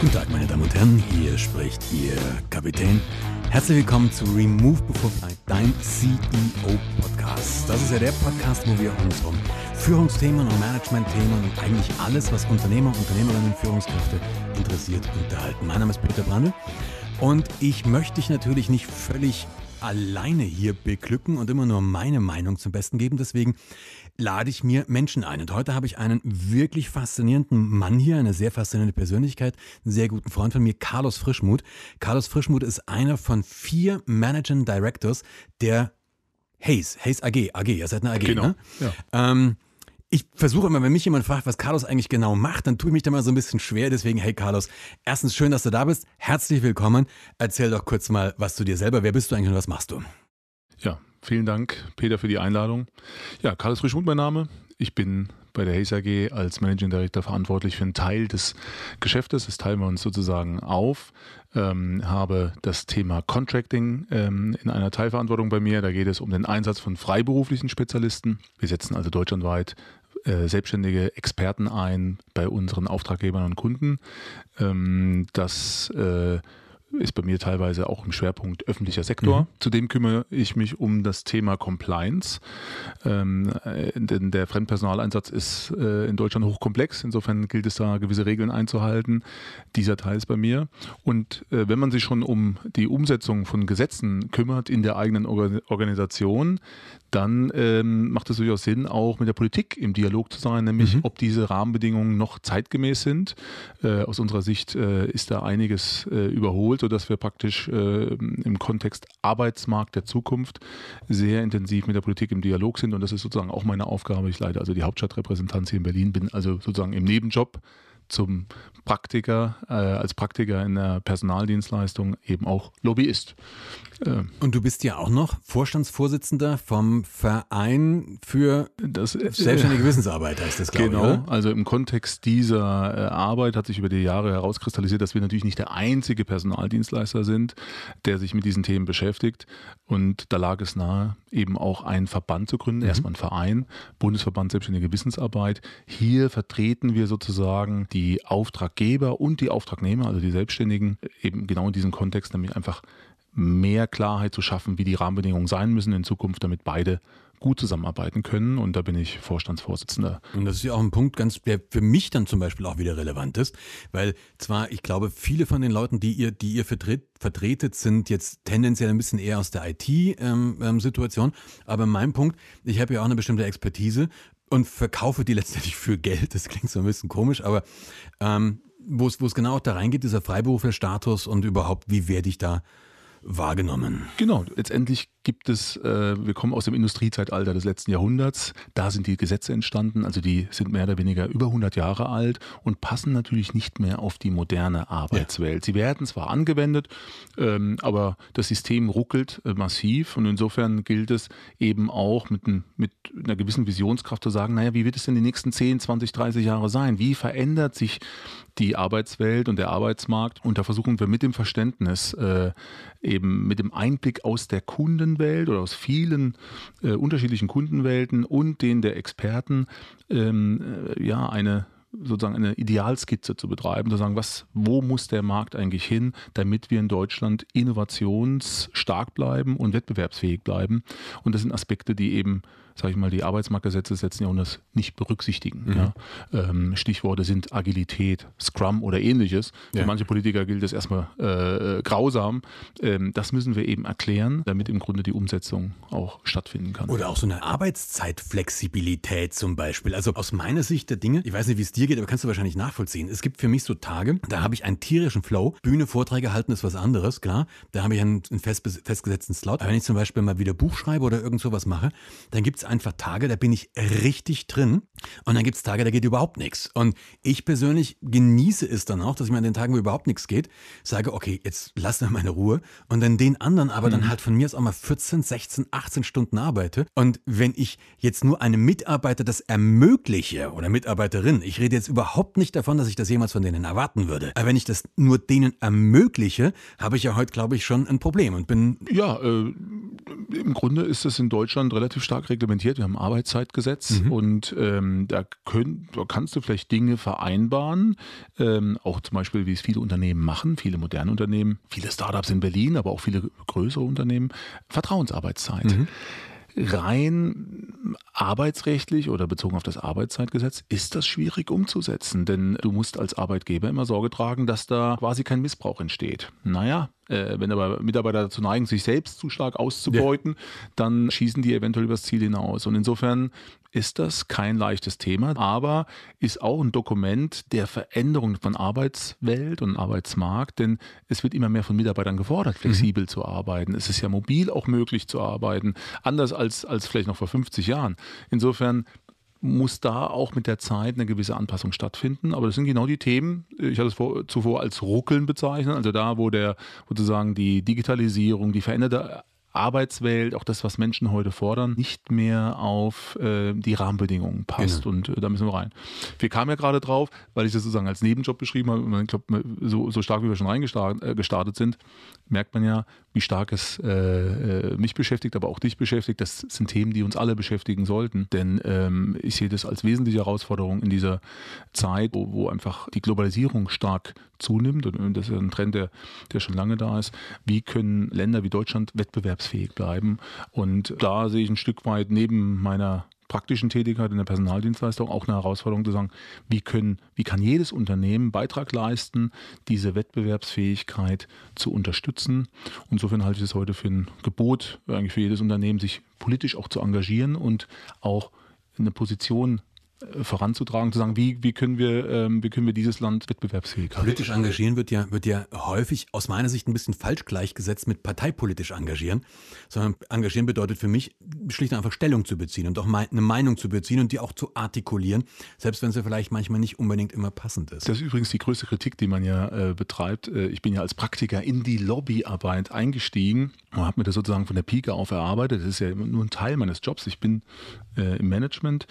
Guten Tag, meine Damen und Herren, hier spricht Ihr Kapitän. Herzlich willkommen zu Remove Before Flight, dein CEO-Podcast. Das ist ja der Podcast, wo wir uns um Führungsthemen und Managementthemen und eigentlich alles, was Unternehmer, Unternehmerinnen, Führungskräfte interessiert, unterhalten. Mein Name ist Peter Brandl und ich möchte dich natürlich nicht völlig alleine hier beglücken und immer nur meine Meinung zum Besten geben. Deswegen lade ich mir Menschen ein. Und heute habe ich einen wirklich faszinierenden Mann hier, eine sehr faszinierende Persönlichkeit, einen sehr guten Freund von mir, Carlos Frischmuth. Carlos Frischmuth ist einer von vier Managing Directors der Hayes, Hayes AG, AG, ihr seid eine AG, genau. ne? Ja. Ähm, ich versuche immer, wenn mich jemand fragt, was Carlos eigentlich genau macht, dann tue ich mich da mal so ein bisschen schwer. Deswegen, hey Carlos, erstens schön, dass du da bist. Herzlich willkommen. Erzähl doch kurz mal was zu dir selber. Wer bist du eigentlich und was machst du? Ja, vielen Dank, Peter, für die Einladung. Ja, Carlos Frischmuth mein Name. Ich bin bei der Hayes AG als Managing Director verantwortlich für einen Teil des Geschäftes. Das teilen wir uns sozusagen auf. Ähm, habe das Thema Contracting ähm, in einer Teilverantwortung bei mir. Da geht es um den Einsatz von freiberuflichen Spezialisten. Wir setzen also deutschlandweit äh, selbstständige Experten ein bei unseren Auftraggebern und Kunden. Ähm, das äh, ist bei mir teilweise auch im Schwerpunkt öffentlicher Sektor. Mhm. Zudem kümmere ich mich um das Thema Compliance. Ähm, äh, denn der Fremdpersonaleinsatz ist äh, in Deutschland hochkomplex. Insofern gilt es da, gewisse Regeln einzuhalten. Dieser Teil ist bei mir. Und äh, wenn man sich schon um die Umsetzung von Gesetzen kümmert in der eigenen Or Organisation, dann ähm, macht es durchaus Sinn, auch mit der Politik im Dialog zu sein, nämlich mhm. ob diese Rahmenbedingungen noch zeitgemäß sind. Äh, aus unserer Sicht äh, ist da einiges äh, überholt, sodass wir praktisch äh, im Kontext Arbeitsmarkt der Zukunft sehr intensiv mit der Politik im Dialog sind. Und das ist sozusagen auch meine Aufgabe. Ich leite also die Hauptstadtrepräsentanz hier in Berlin, bin also sozusagen im Nebenjob zum Praktiker, äh, als Praktiker in der Personaldienstleistung eben auch Lobbyist. Äh, Und du bist ja auch noch Vorstandsvorsitzender vom Verein für das, äh, selbstständige Wissensarbeit, heißt das, glaube genau, ich. Genau, also im Kontext dieser äh, Arbeit hat sich über die Jahre herauskristallisiert, dass wir natürlich nicht der einzige Personaldienstleister sind, der sich mit diesen Themen beschäftigt. Und da lag es nahe, eben auch einen Verband zu gründen, mhm. erstmal einen Verein, Bundesverband Selbstständige Wissensarbeit. Hier vertreten wir sozusagen die Auftraggeber und die Auftragnehmer, also die Selbstständigen, eben genau in diesem Kontext, nämlich einfach mehr Klarheit zu schaffen, wie die Rahmenbedingungen sein müssen in Zukunft, damit beide gut zusammenarbeiten können. Und da bin ich Vorstandsvorsitzender. Und das ist ja auch ein Punkt, ganz, der für mich dann zum Beispiel auch wieder relevant ist, weil zwar, ich glaube, viele von den Leuten, die ihr, die ihr vertret, vertretet, sind jetzt tendenziell ein bisschen eher aus der IT-Situation. Ähm, ähm, aber mein Punkt, ich habe ja auch eine bestimmte Expertise und verkaufe die letztendlich für Geld. Das klingt so ein bisschen komisch, aber ähm, wo es genau auch da reingeht, dieser Freiberuflerstatus und überhaupt, wie werde ich da wahrgenommen? Genau, letztendlich gibt es, äh, wir kommen aus dem Industriezeitalter des letzten Jahrhunderts, da sind die Gesetze entstanden, also die sind mehr oder weniger über 100 Jahre alt und passen natürlich nicht mehr auf die moderne Arbeitswelt. Ja. Sie werden zwar angewendet, ähm, aber das System ruckelt äh, massiv und insofern gilt es eben auch mit, ein, mit einer gewissen Visionskraft zu sagen, naja, wie wird es denn die nächsten 10, 20, 30 Jahre sein? Wie verändert sich die Arbeitswelt und der Arbeitsmarkt? Und da versuchen wir mit dem Verständnis, äh, eben mit dem Einblick aus der Kunden Kundenwelt oder aus vielen äh, unterschiedlichen Kundenwelten und den der Experten ähm, äh, ja eine sozusagen eine Idealskizze zu betreiben, zu sagen, was, wo muss der Markt eigentlich hin, damit wir in Deutschland innovationsstark bleiben und wettbewerbsfähig bleiben. Und das sind Aspekte, die eben sage ich mal, die Arbeitsmarktgesetze des letzten Jahrhunderts nicht berücksichtigen. Mhm. Ja. Ähm, Stichworte sind Agilität, Scrum oder ähnliches. Ja. Für manche Politiker gilt das erstmal äh, grausam. Ähm, das müssen wir eben erklären, damit im Grunde die Umsetzung auch stattfinden kann. Oder auch so eine Arbeitszeitflexibilität zum Beispiel. Also aus meiner Sicht der Dinge, ich weiß nicht, wie es dir geht, aber kannst du wahrscheinlich nachvollziehen. Es gibt für mich so Tage, da habe ich einen tierischen Flow. Bühne, Vorträge halten ist was anderes, klar. Da habe ich einen, einen fest, festgesetzten Slot. Aber wenn ich zum Beispiel mal wieder Buch schreibe oder irgend sowas mache, dann gibt es einfach Tage, da bin ich richtig drin. Und dann gibt es Tage, da geht überhaupt nichts. Und ich persönlich genieße es dann auch, dass ich mir an den Tagen, wo überhaupt nichts geht, sage, okay, jetzt lass mir meine Ruhe. Und dann den anderen aber mhm. dann halt von mir aus auch mal 14, 16, 18 Stunden arbeite. Und wenn ich jetzt nur einem Mitarbeiter das ermögliche oder Mitarbeiterin, ich rede jetzt überhaupt nicht davon, dass ich das jemals von denen erwarten würde. Aber wenn ich das nur denen ermögliche, habe ich ja heute, glaube ich, schon ein Problem und bin. Ja, äh, im Grunde ist es in Deutschland relativ stark reglementiert implementiert. Wir haben ein Arbeitszeitgesetz mhm. und ähm, da, können, da kannst du vielleicht Dinge vereinbaren, ähm, auch zum Beispiel, wie es viele Unternehmen machen, viele moderne Unternehmen, viele Startups in Berlin, aber auch viele größere Unternehmen, Vertrauensarbeitszeit. Mhm rein arbeitsrechtlich oder bezogen auf das Arbeitszeitgesetz ist das schwierig umzusetzen, denn du musst als Arbeitgeber immer Sorge tragen, dass da quasi kein Missbrauch entsteht. Naja, äh, wenn aber Mitarbeiter dazu neigen, sich selbst zu stark auszubeuten, ja. dann schießen die eventuell übers Ziel hinaus. Und insofern ist das kein leichtes Thema, aber ist auch ein Dokument der Veränderung von Arbeitswelt und Arbeitsmarkt, denn es wird immer mehr von Mitarbeitern gefordert, mhm. flexibel mhm. zu arbeiten. Es ist ja mobil auch möglich zu arbeiten, anders als, als vielleicht noch vor 50 Jahren. Insofern muss da auch mit der Zeit eine gewisse Anpassung stattfinden. Aber das sind genau die Themen, ich hatte es vor, zuvor als Ruckeln bezeichnet, also da, wo der sozusagen die Digitalisierung, die veränderte Arbeitswelt, auch das, was Menschen heute fordern, nicht mehr auf äh, die Rahmenbedingungen passt. Genau. Und äh, da müssen wir rein. Wir kamen ja gerade drauf, weil ich das sozusagen als Nebenjob beschrieben habe. Und ich glaube, so, so stark wie wir schon reingestartet äh, sind, merkt man ja, wie stark es äh, äh, mich beschäftigt, aber auch dich beschäftigt. Das sind Themen, die uns alle beschäftigen sollten. Denn ähm, ich sehe das als wesentliche Herausforderung in dieser Zeit, wo, wo einfach die Globalisierung stark zunimmt. Und das ist ein Trend, der, der schon lange da ist. Wie können Länder wie Deutschland wettbewerbsfähig bleiben? Und da sehe ich ein Stück weit neben meiner praktischen Tätigkeit in der Personaldienstleistung auch eine Herausforderung zu sagen, wie, können, wie kann jedes Unternehmen Beitrag leisten, diese Wettbewerbsfähigkeit zu unterstützen. Insofern halte ich es heute für ein Gebot eigentlich für jedes Unternehmen, sich politisch auch zu engagieren und auch eine Position voranzutragen, zu sagen, wie, wie, können wir, ähm, wie können wir dieses Land wettbewerbsfähig halten. Politisch engagieren wird ja, wird ja häufig aus meiner Sicht ein bisschen falsch gleichgesetzt mit parteipolitisch engagieren, sondern engagieren bedeutet für mich schlicht und einfach Stellung zu beziehen und auch eine Meinung zu beziehen und die auch zu artikulieren, selbst wenn sie vielleicht manchmal nicht unbedingt immer passend ist. Das ist übrigens die größte Kritik, die man ja äh, betreibt. Äh, ich bin ja als Praktiker in die Lobbyarbeit eingestiegen und habe mir das sozusagen von der Pike auf erarbeitet. Das ist ja nur ein Teil meines Jobs. Ich bin äh, im Management,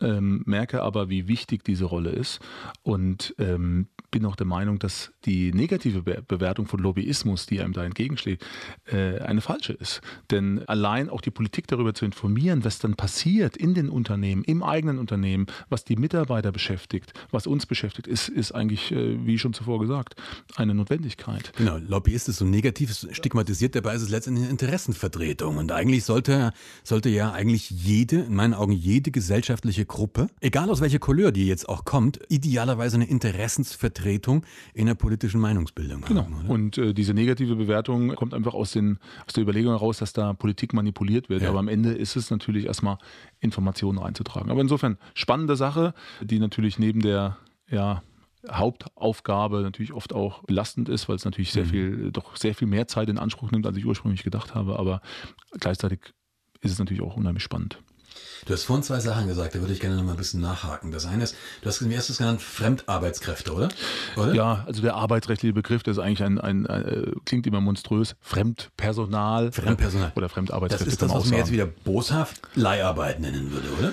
ähm, merke aber, wie wichtig diese Rolle ist und ähm, bin auch der Meinung, dass die negative Be Bewertung von Lobbyismus, die einem da entgegenschlägt, äh, eine falsche ist. Denn allein auch die Politik darüber zu informieren, was dann passiert in den Unternehmen, im eigenen Unternehmen, was die Mitarbeiter beschäftigt, was uns beschäftigt, ist, ist eigentlich, äh, wie schon zuvor gesagt, eine Notwendigkeit. Genau, Lobbyist ist so negativ stigmatisiert, dabei ist es letztendlich eine Interessenvertretung. Und eigentlich sollte, sollte ja eigentlich jede, in meinen Augen jede gesellschaftliche Gruppe, egal aus welcher Couleur die jetzt auch kommt, idealerweise eine Interessensvertretung in der politischen Meinungsbildung genau. haben. Genau. Und äh, diese negative Bewertung kommt einfach aus, den, aus der Überlegung heraus, dass da Politik manipuliert wird. Ja. Aber am Ende ist es natürlich erstmal Informationen reinzutragen. Aber insofern spannende Sache, die natürlich neben der ja, Hauptaufgabe natürlich oft auch belastend ist, weil es natürlich sehr mhm. viel, doch sehr viel mehr Zeit in Anspruch nimmt, als ich ursprünglich gedacht habe. Aber gleichzeitig ist es natürlich auch unheimlich spannend. Du hast vorhin zwei Sachen gesagt, da würde ich gerne noch mal ein bisschen nachhaken. Das eine ist, du hast wie erstes genannt Fremdarbeitskräfte, oder? oder? Ja, also der arbeitsrechtliche Begriff, der ist eigentlich ein, ein, ein, äh, klingt immer monströs, Fremdpersonal. Fremdpersonal. Oder Fremdarbeitskräfte. Das ist das, was man jetzt wieder boshaft Leiharbeit nennen würde, oder?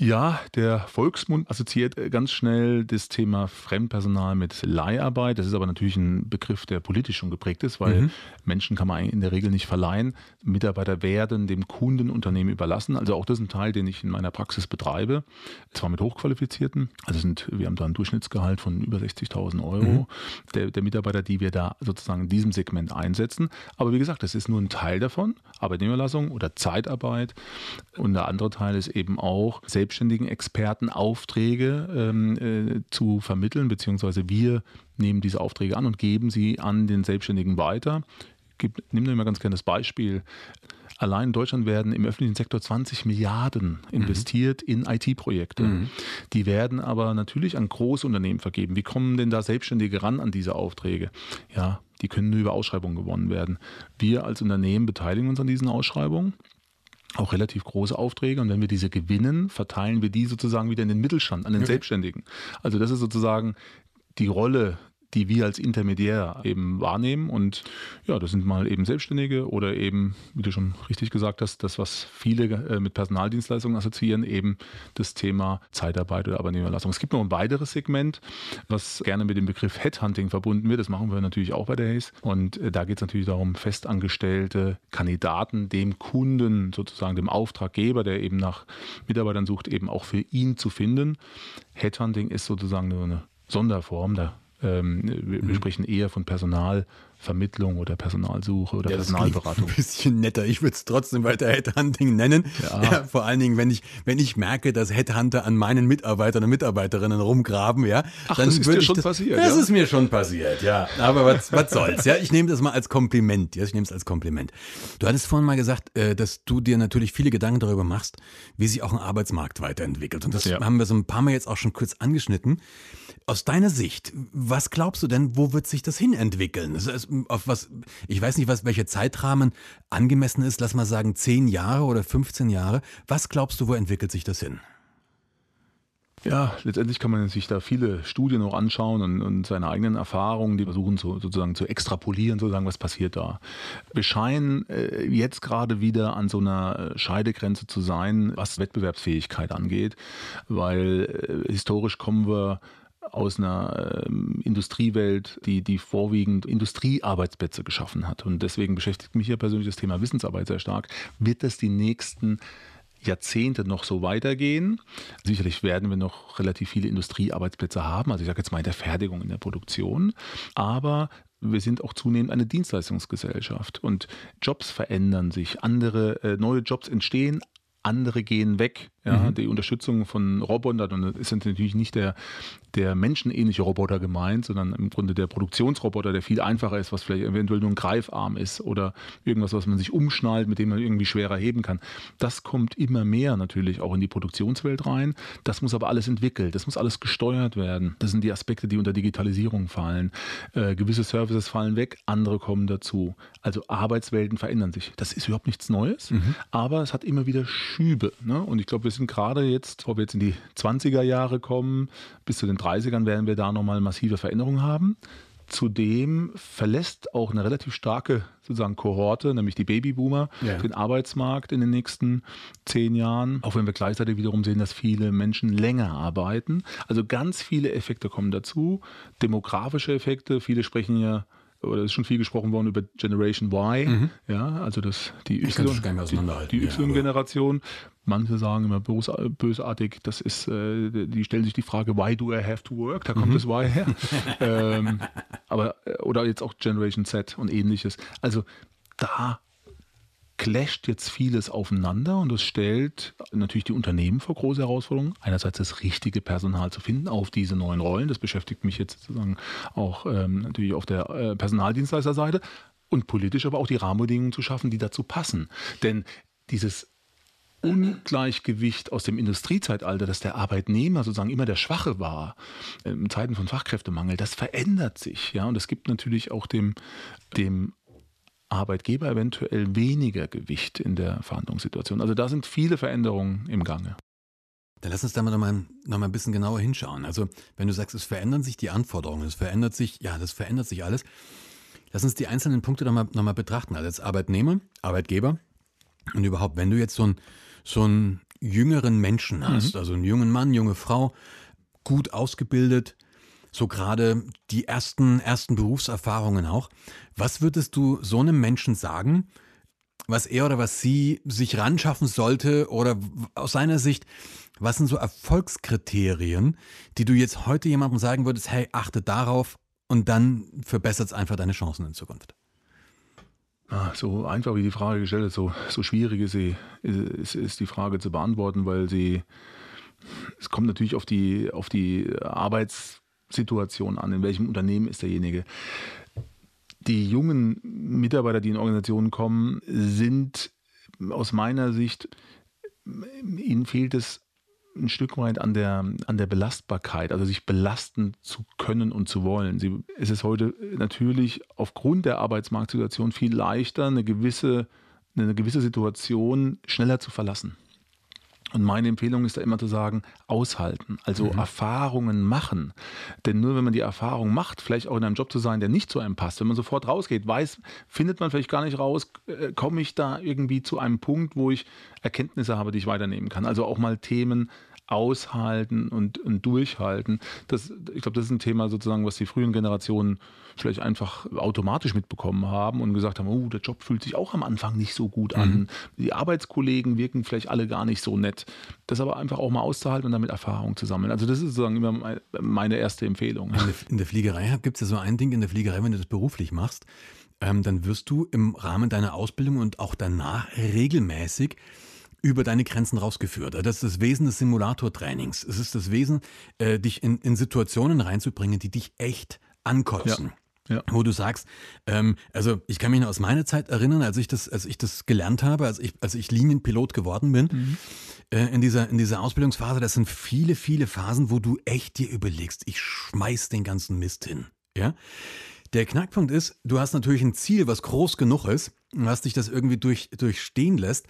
Ja, der Volksmund assoziiert äh, ganz schnell das Thema Fremdpersonal mit Leiharbeit. Das ist aber natürlich ein Begriff, der politisch schon geprägt ist, weil mhm. Menschen kann man in der Regel nicht verleihen. Mitarbeiter werden dem Kundenunternehmen überlassen. Also auch das ist ein Teil, den ich in meiner Praxis betreibe. Zwar mit Hochqualifizierten. Also sind, wir haben da ein Durchschnittsgehalt von über 60.000 Euro mhm. der, der Mitarbeiter, die wir da sozusagen in diesem Segment einsetzen. Aber wie gesagt, das ist nur ein Teil davon. Arbeitnehmerlassung oder Zeitarbeit. Und der andere Teil ist eben auch selbst selbstständigen Experten Aufträge ähm, äh, zu vermitteln, beziehungsweise wir nehmen diese Aufträge an und geben sie an den Selbstständigen weiter. Ich nehme mal ganz gerne das Beispiel. Allein in Deutschland werden im öffentlichen Sektor 20 Milliarden investiert mhm. in IT-Projekte. Mhm. Die werden aber natürlich an Großunternehmen vergeben. Wie kommen denn da Selbstständige ran an diese Aufträge? Ja, die können nur über Ausschreibungen gewonnen werden. Wir als Unternehmen beteiligen uns an diesen Ausschreibungen auch relativ große Aufträge und wenn wir diese gewinnen, verteilen wir die sozusagen wieder in den Mittelstand, an den okay. Selbstständigen. Also das ist sozusagen die Rolle die wir als Intermediär eben wahrnehmen. Und ja, das sind mal eben Selbstständige oder eben, wie du schon richtig gesagt hast, das, was viele äh, mit Personaldienstleistungen assoziieren, eben das Thema Zeitarbeit oder Arbeitnehmerlassung. Es gibt noch ein weiteres Segment, was gerne mit dem Begriff Headhunting verbunden wird. Das machen wir natürlich auch bei der Haze. Und äh, da geht es natürlich darum, festangestellte Kandidaten dem Kunden, sozusagen dem Auftraggeber, der eben nach Mitarbeitern sucht, eben auch für ihn zu finden. Headhunting ist sozusagen nur eine Sonderform. Da ähm, wir, mhm. sprechen eher von Personalvermittlung oder Personalsuche oder ja, Personalberatung. Ein bisschen netter. Ich würde es trotzdem weiter Headhunting nennen. Ja. ja. vor allen Dingen, wenn ich, wenn ich merke, dass Headhunter an meinen Mitarbeitern und Mitarbeiterinnen rumgraben, ja. Ach, dann das ist dir schon das, passiert. Das ja? ist mir schon passiert, ja. Aber was, was soll's, ja. Ich nehme das mal als Kompliment. Ja, ich nehme es als Kompliment. Du hattest vorhin mal gesagt, äh, dass du dir natürlich viele Gedanken darüber machst, wie sich auch ein Arbeitsmarkt weiterentwickelt. Und das haben wir so ein paar Mal jetzt auch schon kurz angeschnitten. Aus deiner Sicht, was glaubst du denn, wo wird sich das hin entwickeln? Auf was, ich weiß nicht, was, welcher Zeitrahmen angemessen ist, lass mal sagen, zehn Jahre oder 15 Jahre. Was glaubst du, wo entwickelt sich das hin? Ja, letztendlich kann man sich da viele Studien auch anschauen und, und seine eigenen Erfahrungen, die versuchen zu, sozusagen zu extrapolieren, sozusagen, was passiert da. Wir scheinen äh, jetzt gerade wieder an so einer Scheidegrenze zu sein, was Wettbewerbsfähigkeit angeht, weil äh, historisch kommen wir aus einer ähm, Industriewelt, die, die vorwiegend Industriearbeitsplätze geschaffen hat. Und deswegen beschäftigt mich ja persönlich das Thema Wissensarbeit sehr stark. Wird das die nächsten Jahrzehnte noch so weitergehen. Sicherlich werden wir noch relativ viele Industriearbeitsplätze haben, also ich sage jetzt mal in der Fertigung, in der Produktion. Aber wir sind auch zunehmend eine Dienstleistungsgesellschaft und Jobs verändern sich, andere äh, neue Jobs entstehen, andere gehen weg. Ja, mhm. Die Unterstützung von Robotern, und das ist natürlich nicht der, der menschenähnliche Roboter gemeint, sondern im Grunde der Produktionsroboter, der viel einfacher ist, was vielleicht eventuell nur ein Greifarm ist oder irgendwas, was man sich umschnallt, mit dem man irgendwie schwerer heben kann. Das kommt immer mehr natürlich auch in die Produktionswelt rein. Das muss aber alles entwickelt, das muss alles gesteuert werden. Das sind die Aspekte, die unter Digitalisierung fallen. Äh, gewisse Services fallen weg, andere kommen dazu. Also Arbeitswelten verändern sich. Das ist überhaupt nichts Neues, mhm. aber es hat immer wieder Schübe. Ne? Und ich glaube, wir sind gerade jetzt, bevor wir jetzt in die 20er Jahre kommen, bis zu den 30ern werden wir da nochmal massive Veränderungen haben. Zudem verlässt auch eine relativ starke sozusagen Kohorte, nämlich die Babyboomer, ja. den Arbeitsmarkt in den nächsten zehn Jahren. Auch wenn wir gleichzeitig wiederum sehen, dass viele Menschen länger arbeiten. Also ganz viele Effekte kommen dazu. Demografische Effekte, viele sprechen ja oder ist schon viel gesprochen worden über Generation Y, mhm. ja, also das, die Y-Generation. Manche sagen immer bösartig, das ist, äh, die stellen sich die Frage, why do I have to work? Da kommt mhm. das Why her. ähm, aber, äh, oder jetzt auch Generation Z und ähnliches. Also da clasht jetzt vieles aufeinander und es stellt natürlich die Unternehmen vor große Herausforderungen. Einerseits das richtige Personal zu finden auf diese neuen Rollen. Das beschäftigt mich jetzt sozusagen auch ähm, natürlich auf der äh, Personaldienstleisterseite. Und politisch aber auch die Rahmenbedingungen zu schaffen, die dazu passen. Denn dieses Ungleichgewicht aus dem Industriezeitalter, dass der Arbeitnehmer sozusagen immer der Schwache war, in Zeiten von Fachkräftemangel, das verändert sich. Ja? Und es gibt natürlich auch dem, dem Arbeitgeber eventuell weniger Gewicht in der Verhandlungssituation. Also da sind viele Veränderungen im Gange. Dann lass uns da mal noch, mal noch mal ein bisschen genauer hinschauen. Also wenn du sagst, es verändern sich die Anforderungen, es verändert sich, ja, das verändert sich alles. Lass uns die einzelnen Punkte noch mal, noch mal betrachten. Also als Arbeitnehmer, Arbeitgeber und überhaupt, wenn du jetzt so, ein, so einen jüngeren Menschen hast, mhm. also einen jungen Mann, junge Frau, gut ausgebildet, so gerade die ersten, ersten Berufserfahrungen auch. Was würdest du so einem Menschen sagen, was er oder was sie sich ran schaffen sollte oder aus seiner Sicht, was sind so Erfolgskriterien, die du jetzt heute jemandem sagen würdest, hey, achte darauf und dann verbessert es einfach deine Chancen in Zukunft? Ah, so einfach wie die Frage gestellt ist, so, so schwierig ist, sie, ist, ist die Frage zu beantworten, weil sie, es kommt natürlich auf die, auf die Arbeits- Situation an, in welchem Unternehmen ist derjenige. Die jungen Mitarbeiter, die in Organisationen kommen, sind aus meiner Sicht, ihnen fehlt es ein Stück weit an der, an der Belastbarkeit, also sich belasten zu können und zu wollen. Sie, es ist heute natürlich aufgrund der Arbeitsmarktsituation viel leichter, eine gewisse, eine gewisse Situation schneller zu verlassen. Und meine Empfehlung ist da immer zu sagen, aushalten, also mhm. Erfahrungen machen. Denn nur wenn man die Erfahrung macht, vielleicht auch in einem Job zu sein, der nicht zu einem passt, wenn man sofort rausgeht, weiß, findet man vielleicht gar nicht raus, äh, komme ich da irgendwie zu einem Punkt, wo ich Erkenntnisse habe, die ich weiternehmen kann. Also auch mal Themen aushalten und, und durchhalten. Das, ich glaube, das ist ein Thema sozusagen, was die frühen Generationen vielleicht einfach automatisch mitbekommen haben und gesagt haben, oh, der Job fühlt sich auch am Anfang nicht so gut an. Mhm. Die Arbeitskollegen wirken vielleicht alle gar nicht so nett. Das aber einfach auch mal auszuhalten und damit Erfahrung zu sammeln. Also das ist sozusagen immer meine erste Empfehlung. In der, in der Fliegerei gibt es ja so ein Ding in der Fliegerei, wenn du das beruflich machst, ähm, dann wirst du im Rahmen deiner Ausbildung und auch danach regelmäßig über deine Grenzen rausgeführt. Das ist das Wesen des Simulatortrainings. Es ist das Wesen, äh, dich in, in Situationen reinzubringen, die dich echt ankotzen. Ja. Ja. Wo du sagst, ähm, also ich kann mich noch aus meiner Zeit erinnern, als ich das, als ich das gelernt habe, als ich, als ich Linienpilot geworden bin, mhm. äh, in dieser, in dieser Ausbildungsphase, das sind viele, viele Phasen, wo du echt dir überlegst, ich schmeiß den ganzen Mist hin. Ja. Der Knackpunkt ist, du hast natürlich ein Ziel, was groß genug ist, was dich das irgendwie durch, durchstehen lässt.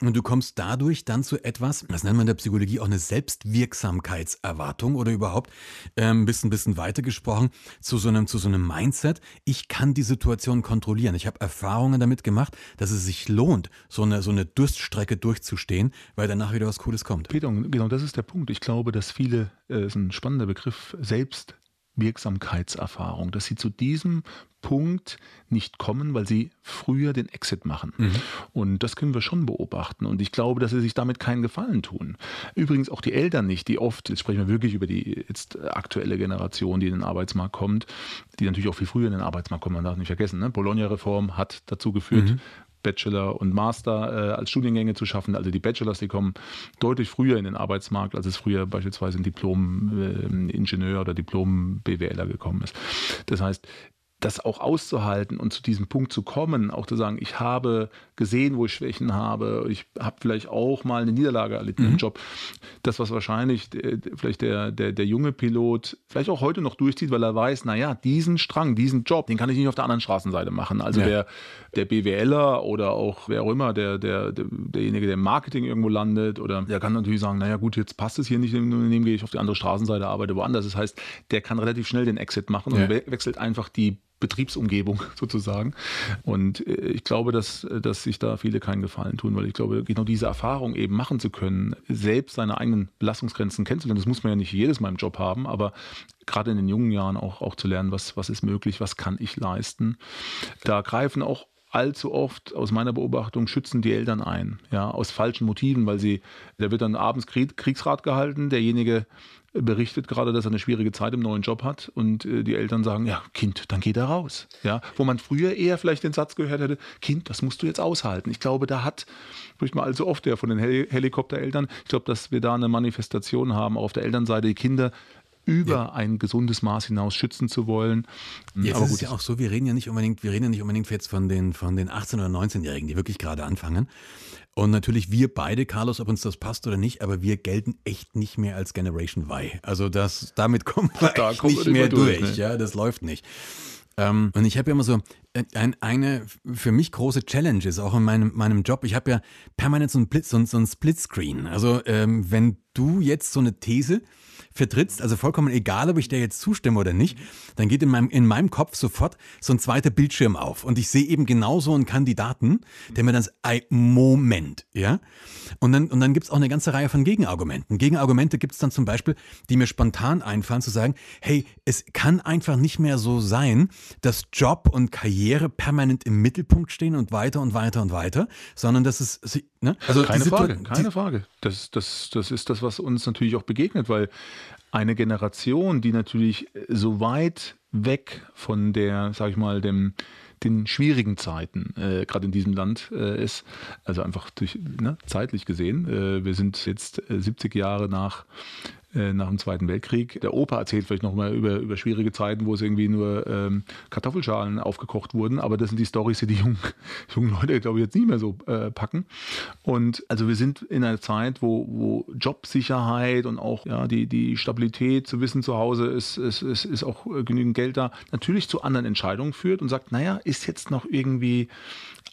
Und du kommst dadurch dann zu etwas, das nennt man in der Psychologie auch eine Selbstwirksamkeitserwartung oder überhaupt ähm, ein bisschen, bisschen weiter gesprochen, zu so, einem, zu so einem Mindset. Ich kann die Situation kontrollieren. Ich habe Erfahrungen damit gemacht, dass es sich lohnt, so eine, so eine Durststrecke durchzustehen, weil danach wieder was Cooles kommt. Peter, genau das ist der Punkt. Ich glaube, dass viele, äh, ist ein spannender Begriff, selbst Wirksamkeitserfahrung, dass sie zu diesem Punkt nicht kommen, weil sie früher den Exit machen. Mhm. Und das können wir schon beobachten. Und ich glaube, dass sie sich damit keinen Gefallen tun. Übrigens auch die Eltern nicht, die oft, jetzt sprechen wir wirklich über die jetzt aktuelle Generation, die in den Arbeitsmarkt kommt, die natürlich auch viel früher in den Arbeitsmarkt kommen, man darf nicht vergessen. Ne? Bologna-Reform hat dazu geführt, mhm. Bachelor und Master äh, als Studiengänge zu schaffen. Also die Bachelors, die kommen deutlich früher in den Arbeitsmarkt, als es früher beispielsweise ein Diplom-Ingenieur äh, oder Diplom-BWLer gekommen ist. Das heißt, das auch auszuhalten und zu diesem Punkt zu kommen, auch zu sagen, ich habe gesehen, wo ich Schwächen habe, ich habe vielleicht auch mal eine Niederlage erlitten mhm. im Job. Das, was wahrscheinlich der, vielleicht der, der, der junge Pilot vielleicht auch heute noch durchzieht, weil er weiß, naja, diesen Strang, diesen Job, den kann ich nicht auf der anderen Straßenseite machen. Also ja. der, der BWLer oder auch wer auch immer, der, der, der, derjenige, der im Marketing irgendwo landet, oder der kann natürlich sagen, naja gut, jetzt passt es hier nicht im Unternehmen, gehe ich auf die andere Straßenseite, arbeite woanders. Das heißt, der kann relativ schnell den Exit machen ja. und wechselt einfach die Betriebsumgebung sozusagen. Und äh, ich glaube, dass, dass sich da viele keinen Gefallen tun, weil ich glaube, genau diese Erfahrung eben machen zu können, selbst seine eigenen Belastungsgrenzen kennenzulernen, das muss man ja nicht jedes Mal im Job haben, aber gerade in den jungen Jahren auch, auch zu lernen, was, was ist möglich, was kann ich leisten. Da greifen auch allzu oft aus meiner Beobachtung schützen die Eltern ein, ja, aus falschen Motiven, weil sie, da wird dann abends Kriegsrat gehalten, derjenige berichtet gerade, dass er eine schwierige Zeit im neuen Job hat und äh, die Eltern sagen, ja, Kind, dann geht er raus. Ja, wo man früher eher vielleicht den Satz gehört hätte, Kind, das musst du jetzt aushalten. Ich glaube, da hat, spricht man allzu oft ja von den Hel Helikoptereltern, ich glaube, dass wir da eine Manifestation haben, auf der Elternseite, die Kinder über ja. ein gesundes Maß hinaus schützen zu wollen. Jetzt Aber ist es ja auch so, wir reden ja nicht unbedingt, wir reden ja nicht unbedingt jetzt von den, von den 18- oder 19-Jährigen, die wirklich gerade anfangen. Und natürlich wir beide, Carlos, ob uns das passt oder nicht, aber wir gelten echt nicht mehr als Generation Y. Also das, damit kommen wir da echt nicht mehr durch. durch ne? Ja, das läuft nicht. Ähm, und ich habe ja immer so ein, eine für mich große Challenge ist auch in meinem, meinem Job. Ich habe ja permanent so ein, Blitz, so, so ein Splitscreen. Also ähm, wenn du jetzt so eine These vertrittst, also vollkommen egal, ob ich der jetzt zustimme oder nicht, dann geht in meinem, in meinem Kopf sofort so ein zweiter Bildschirm auf und ich sehe eben genauso einen Kandidaten, der mir dann sagt, Moment, ja. Und dann, und dann gibt es auch eine ganze Reihe von Gegenargumenten. Gegenargumente gibt es dann zum Beispiel, die mir spontan einfallen, zu sagen, hey, es kann einfach nicht mehr so sein, dass Job und Karriere permanent im Mittelpunkt stehen und weiter und weiter und weiter, sondern dass es, ne? Also keine Frage, keine Frage. Das, das, das ist das, was uns natürlich auch begegnet, weil eine Generation, die natürlich so weit weg von der, sag ich mal, dem, den schwierigen Zeiten, äh, gerade in diesem Land äh, ist, also einfach durch, ne, zeitlich gesehen. Äh, wir sind jetzt 70 äh, Jahre nach äh, nach dem Zweiten Weltkrieg. Der Opa erzählt vielleicht nochmal über, über schwierige Zeiten, wo es irgendwie nur ähm, Kartoffelschalen aufgekocht wurden, aber das sind die Storys, die die jungen, jungen Leute, glaube ich, jetzt nicht mehr so äh, packen. Und also wir sind in einer Zeit, wo, wo Jobsicherheit und auch ja, die, die Stabilität zu wissen, zu Hause ist, ist, ist, ist auch genügend Geld da, natürlich zu anderen Entscheidungen führt und sagt, naja, ist jetzt noch irgendwie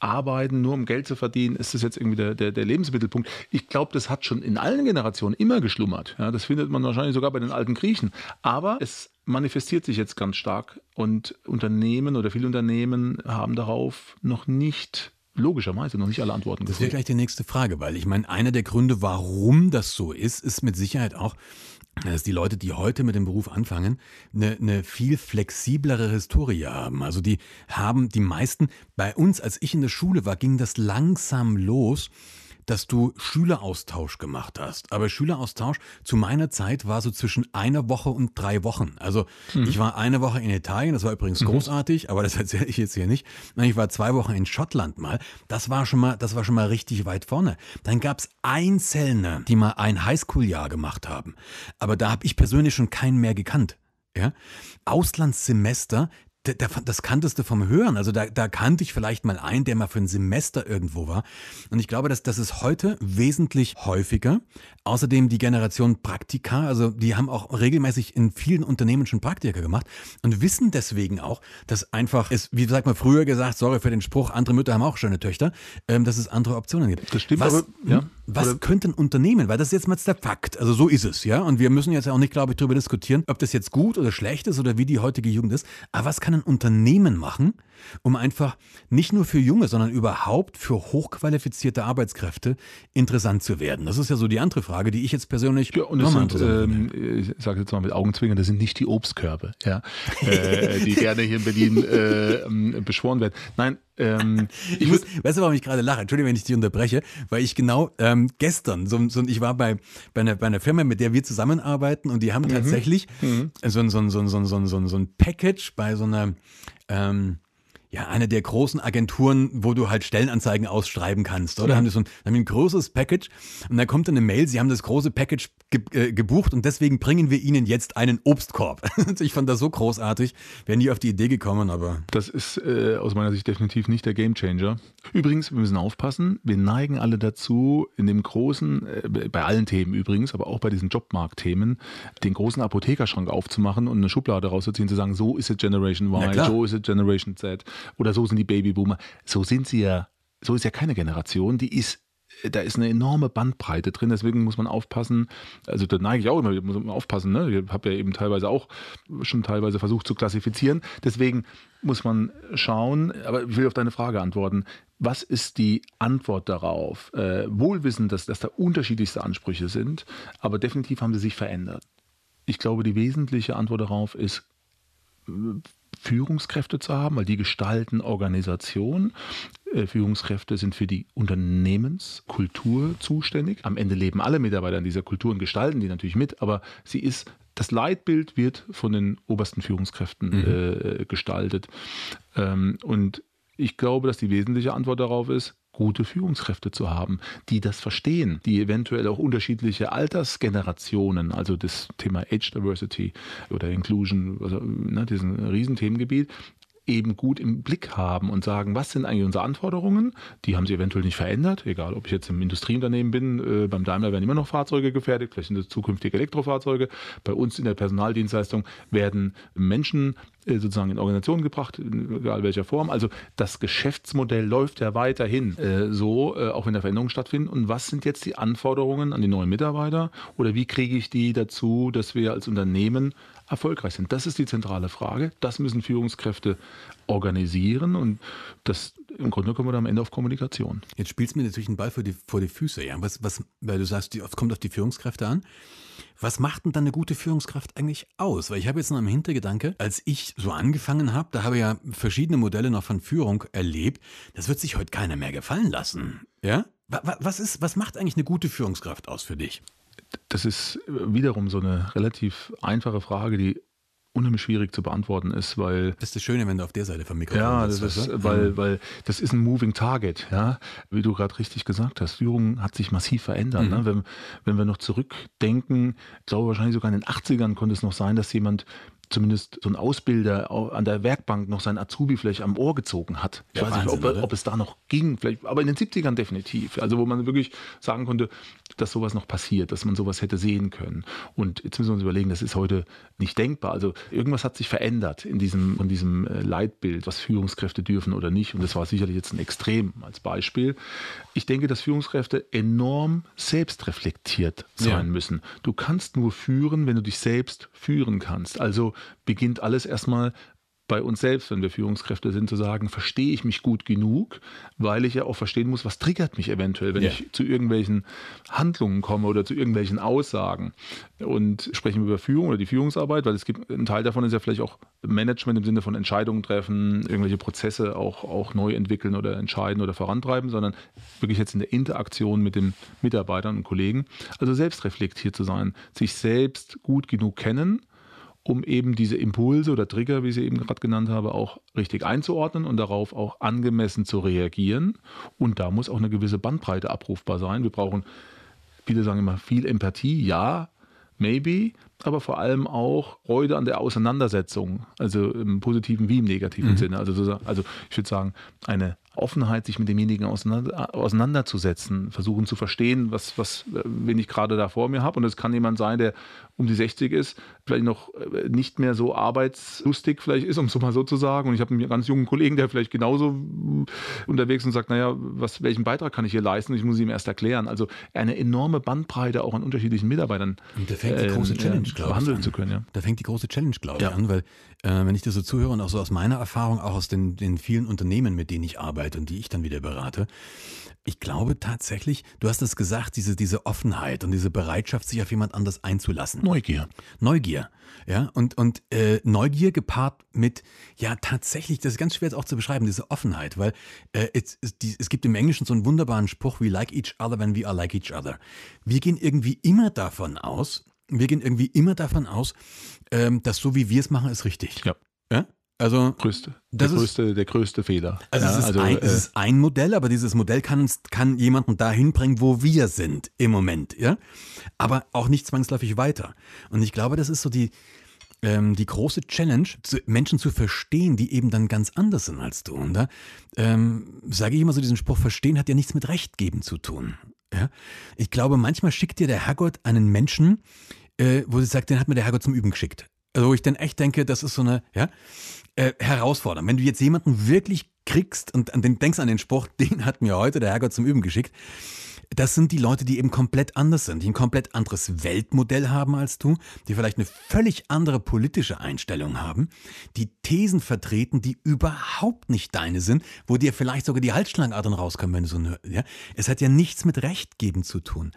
arbeiten, nur um Geld zu verdienen, ist das jetzt irgendwie der, der, der Lebensmittelpunkt. Ich glaube, das hat schon in allen Generationen immer geschlummert. Ja, das findet man wahrscheinlich sogar bei den alten Griechen. Aber es manifestiert sich jetzt ganz stark und Unternehmen oder viele Unternehmen haben darauf noch nicht logischerweise noch nicht alle Antworten gefunden. Das wäre gleich die nächste Frage, weil ich meine, einer der Gründe, warum das so ist, ist mit Sicherheit auch, dass die Leute, die heute mit dem Beruf anfangen, eine, eine viel flexiblere Historie haben. Also die haben die meisten, bei uns, als ich in der Schule war, ging das langsam los, dass du Schüleraustausch gemacht hast. Aber Schüleraustausch zu meiner Zeit war so zwischen einer Woche und drei Wochen. Also mhm. ich war eine Woche in Italien, das war übrigens mhm. großartig, aber das erzähle ich jetzt hier nicht. Ich war zwei Wochen in Schottland mal. Das war schon mal, das war schon mal richtig weit vorne. Dann gab es Einzelne, die mal ein Highschool-Jahr gemacht haben. Aber da habe ich persönlich schon keinen mehr gekannt. Ja? Auslandssemester, das kanntest du vom Hören. Also da, da kannte ich vielleicht mal einen, der mal für ein Semester irgendwo war. Und ich glaube, dass das ist heute wesentlich häufiger. Außerdem die Generation Praktika, also die haben auch regelmäßig in vielen Unternehmen schon Praktika gemacht und wissen deswegen auch, dass einfach es, wie sagt man früher gesagt, sorry für den Spruch, andere Mütter haben auch schöne Töchter, ähm, dass es andere Optionen gibt. Das stimmt, was, aber ja. Was Oder? könnte ein Unternehmen, weil das ist jetzt mal der Fakt, also so ist es, ja, und wir müssen jetzt auch nicht, glaube ich, darüber diskutieren, ob das jetzt gut oder schlecht ist oder wie die heutige Jugend ist, aber was kann ein Unternehmen machen, um einfach nicht nur für junge, sondern überhaupt für hochqualifizierte Arbeitskräfte interessant zu werden? Das ist ja so die andere Frage, die ich jetzt persönlich ja, und das sind, ähm, ich sage jetzt mal mit Augenzwinkern, das sind nicht die Obstkörbe, ja, äh, die gerne hier in Berlin äh, ähm, beschworen werden. Nein, ähm, ich muss, weißt du, warum ich gerade lache? Entschuldigung, wenn ich dich unterbreche, weil ich genau ähm, gestern, so, so, ich war bei, bei, einer, bei einer Firma, mit der wir zusammenarbeiten und die haben mhm. tatsächlich mhm. So, so, so, so, so, so, so ein Package bei so einer ähm, ja, eine der großen Agenturen, wo du halt Stellenanzeigen ausschreiben kannst, oder? Ja. Haben die so ein, haben ein großes Package und dann kommt dann eine Mail, sie haben das große Package ge äh, gebucht und deswegen bringen wir ihnen jetzt einen Obstkorb. ich fand das so großartig, wäre nie auf die Idee gekommen, aber. Das ist äh, aus meiner Sicht definitiv nicht der Gamechanger. Übrigens, wir müssen aufpassen, wir neigen alle dazu, in dem großen, äh, bei allen Themen übrigens, aber auch bei diesen Jobmarktthemen, den großen Apothekerschrank aufzumachen und eine Schublade rauszuziehen, zu sagen, so ist es Generation Y, so ist es Generation Z oder so sind die Babyboomer. So sind sie ja, so ist ja keine Generation, die ist da ist eine enorme Bandbreite drin, deswegen muss man aufpassen. Also da neige ich auch immer, muss man aufpassen. Ne? Ich habe ja eben teilweise auch schon teilweise versucht zu klassifizieren. Deswegen muss man schauen, aber ich will auf deine Frage antworten. Was ist die Antwort darauf? Äh, wohlwissend, dass, dass da unterschiedlichste Ansprüche sind, aber definitiv haben sie sich verändert. Ich glaube, die wesentliche Antwort darauf ist Führungskräfte zu haben, weil die gestalten Organisation. Äh, Führungskräfte sind für die Unternehmenskultur zuständig. Am Ende leben alle Mitarbeiter in dieser Kultur und gestalten die natürlich mit, aber sie ist das Leitbild wird von den obersten Führungskräften mhm. äh, gestaltet. Ähm, und ich glaube, dass die wesentliche Antwort darauf ist, gute Führungskräfte zu haben, die das verstehen, die eventuell auch unterschiedliche Altersgenerationen, also das Thema Age Diversity oder Inclusion, also ne, diesen Riesenthemengebiet, eben gut im Blick haben und sagen, was sind eigentlich unsere Anforderungen? Die haben sie eventuell nicht verändert, egal ob ich jetzt im Industrieunternehmen bin, äh, beim Daimler werden immer noch Fahrzeuge gefertigt, vielleicht sind es zukünftige Elektrofahrzeuge. Bei uns in der Personaldienstleistung werden Menschen äh, sozusagen in Organisationen gebracht, egal welcher Form. Also das Geschäftsmodell läuft ja weiterhin äh, so, äh, auch wenn da Veränderungen stattfinden. Und was sind jetzt die Anforderungen an die neuen Mitarbeiter? Oder wie kriege ich die dazu, dass wir als Unternehmen erfolgreich sind? Das ist die zentrale Frage. Das müssen Führungskräfte organisieren und das im Grunde kommen wir am Ende auf Kommunikation. Jetzt spielst du mir natürlich einen Ball vor die, vor die Füße, ja. Was, was, weil du sagst, es kommt auf die Führungskräfte an. Was macht denn dann eine gute Führungskraft eigentlich aus? Weil ich habe jetzt noch im Hintergedanke, als ich so angefangen habe, da habe ich ja verschiedene Modelle noch von Führung erlebt. Das wird sich heute keiner mehr gefallen lassen. Ja? Was, ist, was macht eigentlich eine gute Führungskraft aus für dich? Das ist wiederum so eine relativ einfache Frage, die unheimlich schwierig zu beantworten ist, weil. Das ist das Schöne, wenn du auf der Seite vom Mikrofon Ja, das ist, weil, weil das ist ein Moving Target, ja. Wie du gerade richtig gesagt hast, Führung hat sich massiv verändert. Ne? Mhm. Ne? Wenn, wenn wir noch zurückdenken, ich glaube wahrscheinlich sogar in den 80ern konnte es noch sein, dass jemand zumindest so ein Ausbilder an der Werkbank noch sein Azubi vielleicht am Ohr gezogen hat. Ich ja, weiß Wahnsinn, nicht, ob, ob, es da noch ging, vielleicht, aber in den 70ern definitiv. Also wo man wirklich sagen konnte, dass sowas noch passiert, dass man sowas hätte sehen können. Und jetzt müssen wir uns überlegen, das ist heute nicht denkbar. Also irgendwas hat sich verändert in diesem, von diesem äh, Leitbild, was Führungskräfte dürfen oder nicht. Und das war sicherlich jetzt ein Extrem als Beispiel. Ich denke, dass Führungskräfte enorm selbstreflektiert sein ja. müssen. Du kannst nur führen, wenn du dich selbst führen kannst. Also beginnt alles erstmal bei uns selbst, wenn wir Führungskräfte sind, zu sagen, verstehe ich mich gut genug, weil ich ja auch verstehen muss, was triggert mich eventuell, wenn ja. ich zu irgendwelchen Handlungen komme oder zu irgendwelchen Aussagen. Und sprechen wir über Führung oder die Führungsarbeit, weil es gibt, ein Teil davon ist ja vielleicht auch Management im Sinne von Entscheidungen treffen, irgendwelche Prozesse auch, auch neu entwickeln oder entscheiden oder vorantreiben, sondern wirklich jetzt in der Interaktion mit den Mitarbeitern und Kollegen. Also selbst reflektiert zu sein, sich selbst gut genug kennen um eben diese Impulse oder Trigger, wie ich sie eben gerade genannt habe, auch richtig einzuordnen und darauf auch angemessen zu reagieren. Und da muss auch eine gewisse Bandbreite abrufbar sein. Wir brauchen, viele sagen immer, viel Empathie, ja, maybe, aber vor allem auch Freude an der Auseinandersetzung, also im positiven wie im negativen mhm. Sinne. Also, also ich würde sagen, eine Offenheit, sich mit demjenigen auseinander, auseinanderzusetzen, versuchen zu verstehen, was, was, wen ich gerade da vor mir habe. Und es kann jemand sein, der um die 60 ist, vielleicht noch äh, nicht mehr so arbeitslustig vielleicht ist, um es mal so zu sagen. Und ich habe einen ganz jungen Kollegen, der vielleicht genauso unterwegs ist und sagt, naja, was, welchen Beitrag kann ich hier leisten? Ich muss ihm erst erklären. Also eine enorme Bandbreite auch an unterschiedlichen Mitarbeitern. Und da fängt die große ähm, Challenge, äh, behandeln zu können. Ja. Da fängt die große Challenge, glaube ich, ja. an, weil äh, wenn ich das so zuhöre und auch so aus meiner Erfahrung, auch aus den, den vielen Unternehmen, mit denen ich arbeite und die ich dann wieder berate, ich glaube tatsächlich, du hast es gesagt, diese, diese Offenheit und diese Bereitschaft, sich auf jemand anders einzulassen. Neugier. Neugier. Ja, und, und äh, Neugier gepaart mit, ja, tatsächlich, das ist ganz schwer jetzt auch zu beschreiben, diese Offenheit, weil äh, es, es, gibt im Englischen so einen wunderbaren Spruch, we like each other when we are like each other. Wir gehen irgendwie immer davon aus, wir gehen irgendwie immer davon aus, ähm, dass so wie wir es machen, ist richtig. Ja. ja? Also größte, der, größte, der größte Fehler. Also, ja, es, ist also ein, äh, es ist ein Modell, aber dieses Modell kann uns kann jemanden dahin bringen, wo wir sind im Moment, ja. Aber auch nicht zwangsläufig weiter. Und ich glaube, das ist so die ähm, die große Challenge, Menschen zu verstehen, die eben dann ganz anders sind als du. Und da ähm, sage ich immer so diesen Spruch: Verstehen hat ja nichts mit Recht geben zu tun. Ja? Ich glaube, manchmal schickt dir der Herrgott einen Menschen, äh, wo sie sagt, den hat mir der Herrgott zum Üben geschickt. Also wo ich dann echt denke, das ist so eine, ja, äh, herausfordern. Wenn du jetzt jemanden wirklich kriegst und an den, denkst an den Spruch, den hat mir heute der Herrgott zum Üben geschickt, das sind die Leute, die eben komplett anders sind, die ein komplett anderes Weltmodell haben als du, die vielleicht eine völlig andere politische Einstellung haben, die Thesen vertreten, die überhaupt nicht deine sind, wo dir vielleicht sogar die Halsschlangadern rauskommen, wenn du so ein, ja. Es hat ja nichts mit Recht geben zu tun.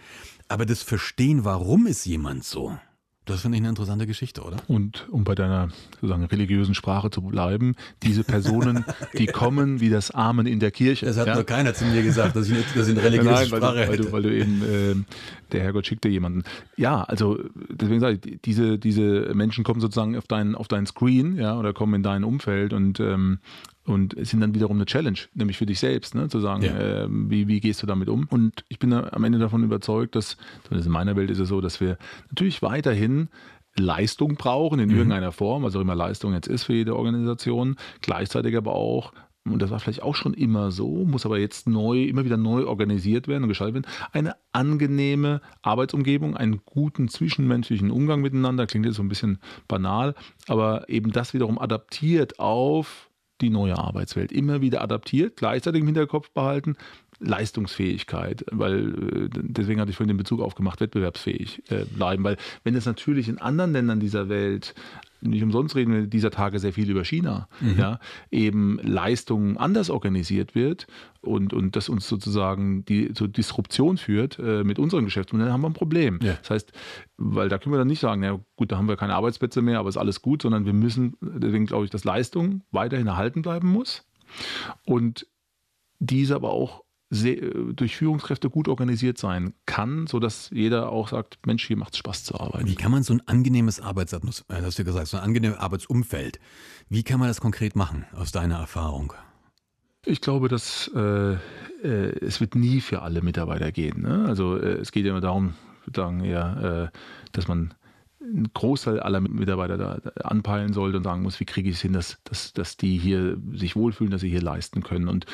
Aber das Verstehen, warum ist jemand so, das finde ich eine interessante Geschichte, oder? Und um bei deiner sozusagen religiösen Sprache zu bleiben, diese Personen, die kommen wie das Amen in der Kirche. Das hat ja? nur keiner zu mir gesagt, dass ich, nicht, dass ich eine religiöse Nein, weil Sprache du, weil, du, weil du eben, äh, der Herrgott schickte jemanden. Ja, also deswegen sage ich, diese, diese Menschen kommen sozusagen auf deinen auf dein Screen, ja, oder kommen in dein Umfeld und ähm, und es sind dann wiederum eine Challenge, nämlich für dich selbst, ne, zu sagen, ja. äh, wie, wie gehst du damit um? Und ich bin am Ende davon überzeugt, dass, zumindest in meiner Welt ist es so, dass wir natürlich weiterhin Leistung brauchen in mhm. irgendeiner Form, was auch immer Leistung jetzt ist für jede Organisation, gleichzeitig aber auch und das war vielleicht auch schon immer so, muss aber jetzt neu, immer wieder neu organisiert werden und gestaltet werden, eine angenehme Arbeitsumgebung, einen guten zwischenmenschlichen Umgang miteinander, klingt jetzt so ein bisschen banal, aber eben das wiederum adaptiert auf die neue Arbeitswelt. Immer wieder adaptiert, gleichzeitig im Hinterkopf behalten, Leistungsfähigkeit, weil äh, deswegen hatte ich vorhin den Bezug aufgemacht, wettbewerbsfähig äh, bleiben. Weil wenn es natürlich in anderen Ländern dieser Welt nicht umsonst reden wir dieser Tage sehr viel über China, mhm. ja, eben Leistung anders organisiert wird und, und das uns sozusagen die zur Disruption führt äh, mit unseren Geschäftsmodellen, dann haben wir ein Problem. Ja. Das heißt, weil da können wir dann nicht sagen, ja gut, da haben wir keine Arbeitsplätze mehr, aber ist alles gut, sondern wir müssen, deswegen glaube ich, dass Leistung weiterhin erhalten bleiben muss und diese aber auch sehr, durch Führungskräfte gut organisiert sein kann, sodass jeder auch sagt, Mensch, hier macht es Spaß zu arbeiten. Wie kann man so ein angenehmes Arbeitsatmosphäre, äh, hast du gesagt, so ein angenehmes Arbeitsumfeld, wie kann man das konkret machen aus deiner Erfahrung? Ich glaube, dass äh, äh, es wird nie für alle Mitarbeiter gehen. Ne? Also äh, es geht ja immer darum, sagen äh, dass man einen Großteil aller Mitarbeiter da anpeilen sollte und sagen muss, wie kriege ich es hin, dass, dass, dass die hier sich wohlfühlen, dass sie hier leisten können. Und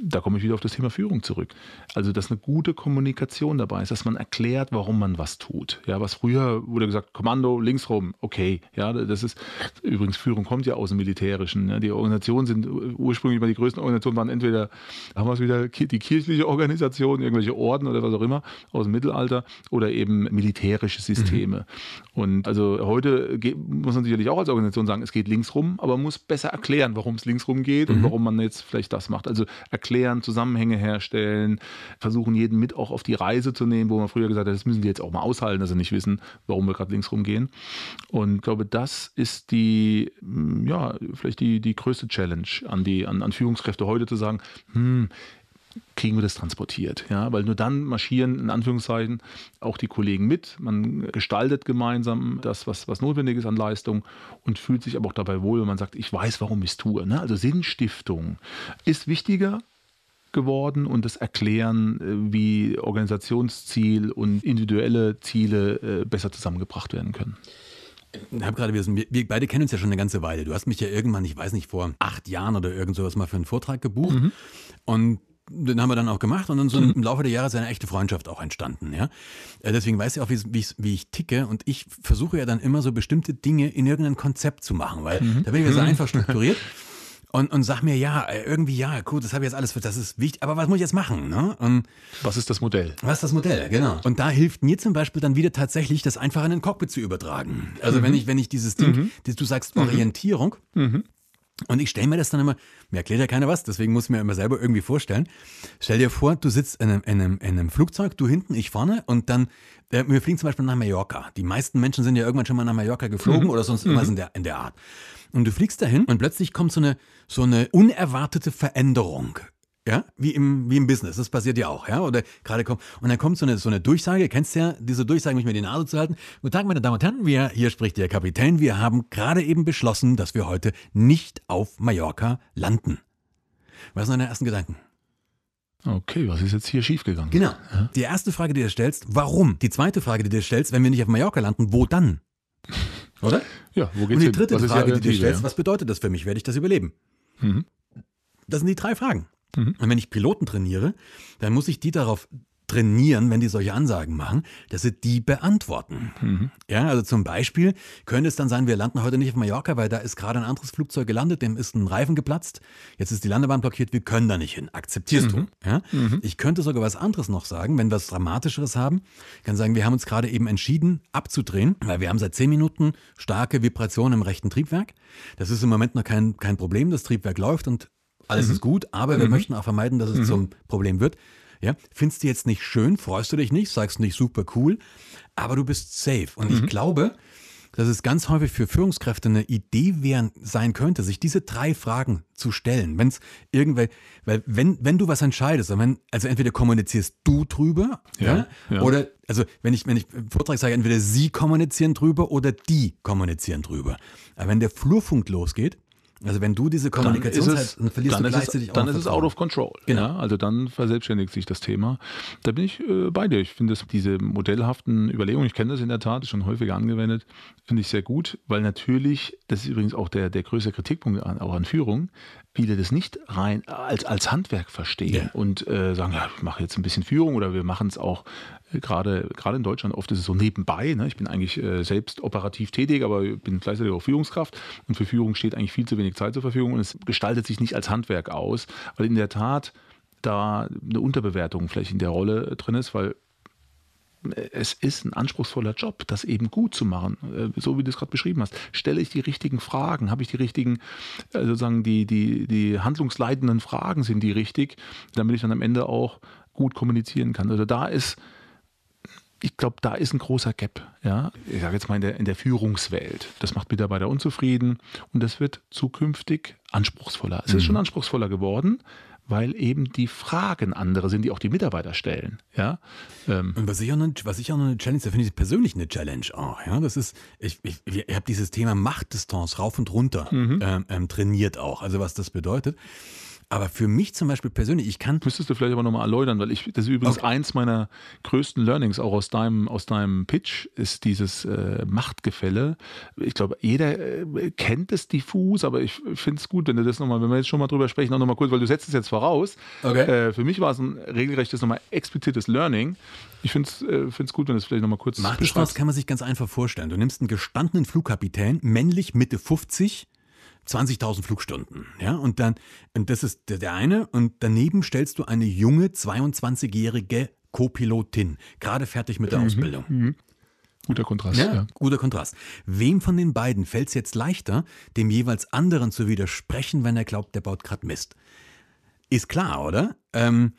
da komme ich wieder auf das Thema Führung zurück. Also, dass eine gute Kommunikation dabei ist, dass man erklärt, warum man was tut. Ja, was früher wurde gesagt, Kommando links rum, okay. Ja, das ist übrigens Führung kommt ja aus dem Militärischen. Ja, die Organisationen sind ursprünglich mal die größten Organisationen waren entweder haben wir es wieder die kirchliche Organisation, irgendwelche Orden oder was auch immer aus dem Mittelalter oder eben militärische Systeme. Mhm. Und also heute muss man sicherlich auch als Organisation sagen, es geht links rum, aber man muss besser erklären, warum es links rum geht mhm. und warum man jetzt vielleicht das macht. Also erklären, Zusammenhänge herstellen, versuchen jeden mit auch auf die Reise zu nehmen, wo man früher gesagt hat, das müssen die jetzt auch mal aushalten, dass sie nicht wissen, warum wir gerade links rumgehen. Und ich glaube, das ist die, hm, ja, vielleicht die, die größte Challenge an die, an, an Führungskräfte heute zu sagen, hm, kriegen wir das transportiert. Ja? Weil nur dann marschieren in Anführungszeichen auch die Kollegen mit. Man gestaltet gemeinsam das, was, was notwendig ist an Leistung und fühlt sich aber auch dabei wohl, wenn man sagt, ich weiß, warum ich es tue. Ne? Also Sinnstiftung ist wichtiger geworden und das Erklären, äh, wie Organisationsziel und individuelle Ziele äh, besser zusammengebracht werden können. Ich habe gerade, wir, wir, beide kennen uns ja schon eine ganze Weile. Du hast mich ja irgendwann, ich weiß nicht, vor acht Jahren oder irgend sowas mal für einen Vortrag gebucht. Mhm. Und den haben wir dann auch gemacht und dann so im Laufe der Jahre ist eine echte Freundschaft auch entstanden. Ja? Äh, deswegen weiß ich auch, wie, wie, wie ich ticke und ich versuche ja dann immer so bestimmte Dinge in irgendein Konzept zu machen, weil mhm. da bin ich ja so mhm. einfach strukturiert. Und, und sag mir, ja, äh, irgendwie, ja, gut, das habe ich jetzt alles, das ist wichtig, aber was muss ich jetzt machen? Ne? Und was ist das Modell? Was ist das Modell, genau. Und da hilft mir zum Beispiel dann wieder tatsächlich, das einfach in den Cockpit zu übertragen. Also mhm. wenn ich, wenn ich dieses Ding, mhm. du sagst Orientierung, mhm. Und ich stelle mir das dann immer, mir erklärt ja keiner was, deswegen muss ich mir immer selber irgendwie vorstellen. Stell dir vor, du sitzt in einem, in einem, in einem Flugzeug, du hinten, ich vorne und dann, äh, wir fliegen zum Beispiel nach Mallorca. Die meisten Menschen sind ja irgendwann schon mal nach Mallorca geflogen mhm. oder sonst irgendwas mhm. in, der, in der Art. Und du fliegst dahin und plötzlich kommt so eine, so eine unerwartete Veränderung ja, wie im, wie im Business. Das passiert ja auch, ja. Oder gerade kommt, und dann kommt so eine, so eine Durchsage, kennst du ja, diese Durchsage, mich mir die Nase zu halten. Guten Tag, meine Damen und Herren, wir, hier spricht der Kapitän. Wir haben gerade eben beschlossen, dass wir heute nicht auf Mallorca landen. Was sind deine ersten Gedanken? Okay, was ist jetzt hier schiefgegangen? Genau. Ja? Die erste Frage, die du dir stellst, warum? Die zweite Frage, die du dir stellst, wenn wir nicht auf Mallorca landen, wo dann? Oder? Ja, wo geht's Und die dritte Frage, die du dir stellst, ja? was bedeutet das für mich? Werde ich das überleben? Mhm. Das sind die drei Fragen. Mhm. Und wenn ich Piloten trainiere, dann muss ich die darauf trainieren, wenn die solche Ansagen machen, dass sie die beantworten. Mhm. Ja, also zum Beispiel könnte es dann sein, wir landen heute nicht auf Mallorca, weil da ist gerade ein anderes Flugzeug gelandet, dem ist ein Reifen geplatzt, jetzt ist die Landebahn blockiert, wir können da nicht hin. Akzeptierst mhm. du? Ja? Mhm. Ich könnte sogar was anderes noch sagen, wenn wir was Dramatischeres haben. Ich kann sagen, wir haben uns gerade eben entschieden, abzudrehen, weil wir haben seit zehn Minuten starke Vibrationen im rechten Triebwerk. Das ist im Moment noch kein, kein Problem, das Triebwerk läuft und alles mhm. ist gut, aber wir mhm. möchten auch vermeiden, dass es mhm. zum Problem wird. Ja, findest du jetzt nicht schön, freust du dich nicht, sagst nicht super cool, aber du bist safe. Und ich mhm. glaube, dass es ganz häufig für Führungskräfte eine Idee wären, sein könnte, sich diese drei Fragen zu stellen. Wenn es irgendwelche, weil wenn, wenn du was entscheidest, wenn, also entweder kommunizierst du drüber, ja, ja, ja, oder, also wenn ich, wenn ich im Vortrag sage, entweder sie kommunizieren drüber oder die kommunizieren drüber. Aber wenn der Flurfunk losgeht, also wenn du diese Kommunikation dann, es, dann verlierst dann du gleichzeitig es, auch Dann ist es out of control. Genau. Ja, also dann verselbstständigt sich das Thema. Da bin ich äh, bei dir. Ich finde diese modellhaften Überlegungen, ich kenne das in der Tat, schon häufiger angewendet, finde ich sehr gut, weil natürlich, das ist übrigens auch der, der größte Kritikpunkt an, auch an Führung, viele das nicht rein als, als Handwerk verstehen ja. und äh, sagen, ja, ich mache jetzt ein bisschen Führung oder wir machen es auch äh, gerade, gerade in Deutschland oft ist es so nebenbei. Ne? Ich bin eigentlich äh, selbst operativ tätig, aber bin gleichzeitig auch Führungskraft und für Führung steht eigentlich viel zu wenig Zeit zur Verfügung und es gestaltet sich nicht als Handwerk aus, weil in der Tat da eine Unterbewertung vielleicht in der Rolle drin ist, weil es ist ein anspruchsvoller Job, das eben gut zu machen, äh, so wie du es gerade beschrieben hast. Stelle ich die richtigen Fragen? Habe ich die richtigen, äh, sozusagen die, die, die handlungsleitenden Fragen sind die richtig, damit ich dann am Ende auch gut kommunizieren kann. Also da ist, ich glaube, da ist ein großer Gap. Ja? Ich sage jetzt mal in der, in der Führungswelt. Das macht Mitarbeiter unzufrieden und das wird zukünftig anspruchsvoller. Es mhm. ist schon anspruchsvoller geworden, weil eben die Fragen andere sind, die auch die Mitarbeiter stellen. Ja? Ähm. Und was ich, auch eine, was ich auch noch eine Challenge, da finde ich persönlich eine Challenge auch. Ja? Das ist, ich, ich, ich habe dieses Thema Machtdistanz rauf und runter mhm. ähm, ähm, trainiert auch. Also was das bedeutet. Aber für mich zum Beispiel persönlich, ich kann. Müsstest du vielleicht aber nochmal erläutern, weil ich, das ist übrigens okay. eins meiner größten Learnings auch aus deinem, aus deinem Pitch, ist dieses äh, Machtgefälle. Ich glaube, jeder äh, kennt es diffus, aber ich finde es gut, wenn du das nochmal, wenn wir jetzt schon mal drüber sprechen, auch nochmal kurz, weil du setzt es jetzt voraus. Okay. Äh, für mich war es ein regelrechtes, nochmal explizites Learning. Ich finde es äh, gut, wenn du es vielleicht nochmal kurz Machtdistanz kann man sich ganz einfach vorstellen. Du nimmst einen gestandenen Flugkapitän, männlich Mitte 50, 20.000 Flugstunden. Ja, und dann, und das ist der eine. Und daneben stellst du eine junge 22-jährige Co-Pilotin, gerade fertig mit der mhm, Ausbildung. Mhm. Guter Kontrast. Ja, ja, Guter Kontrast. Wem von den beiden fällt es jetzt leichter, dem jeweils anderen zu widersprechen, wenn er glaubt, der baut gerade Mist? Ist klar, oder? Ähm,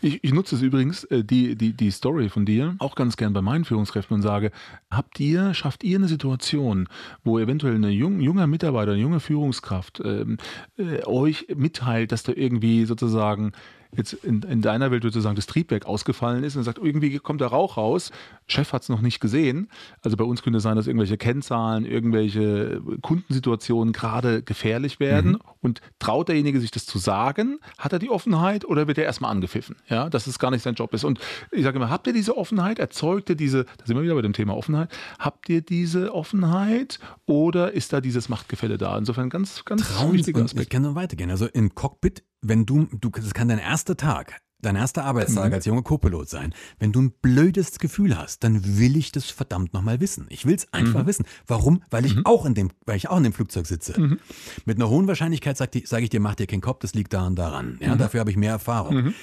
ich, ich, nutze es übrigens, äh, die, die, die Story von dir, auch ganz gern bei meinen Führungskräften und sage, habt ihr, schafft ihr eine Situation, wo eventuell ein jung, junger Mitarbeiter, eine junge Führungskraft ähm, äh, euch mitteilt, dass da irgendwie sozusagen jetzt in, in deiner Welt sozusagen das Triebwerk ausgefallen ist und sagt, irgendwie kommt der Rauch raus, Chef hat es noch nicht gesehen. Also bei uns könnte es sein, dass irgendwelche Kennzahlen, irgendwelche Kundensituationen gerade gefährlich werden. Mhm. Und traut derjenige sich das zu sagen? Hat er die Offenheit oder wird er erstmal angepfiffen? Ja, dass es gar nicht sein Job ist. Und ich sage immer, habt ihr diese Offenheit? Erzeugt ihr diese, da sind wir wieder bei dem Thema Offenheit, habt ihr diese Offenheit oder ist da dieses Machtgefälle da? Insofern ganz, ganz Trauen wichtiger Aspekt. Ich kann noch weitergehen. Also im Cockpit, wenn du, du, das kann dein erster Tag dein erster Arbeitstag mhm. als junger Co-Pilot sein. Wenn du ein blödes Gefühl hast, dann will ich das verdammt nochmal wissen. Ich will es einfach mhm. wissen. Warum? Weil ich mhm. auch in dem, weil ich auch in dem Flugzeug sitze. Mhm. Mit einer hohen Wahrscheinlichkeit sage sag ich dir, mach dir keinen Kopf, das liegt da und daran. Ja, mhm. dafür habe ich mehr Erfahrung.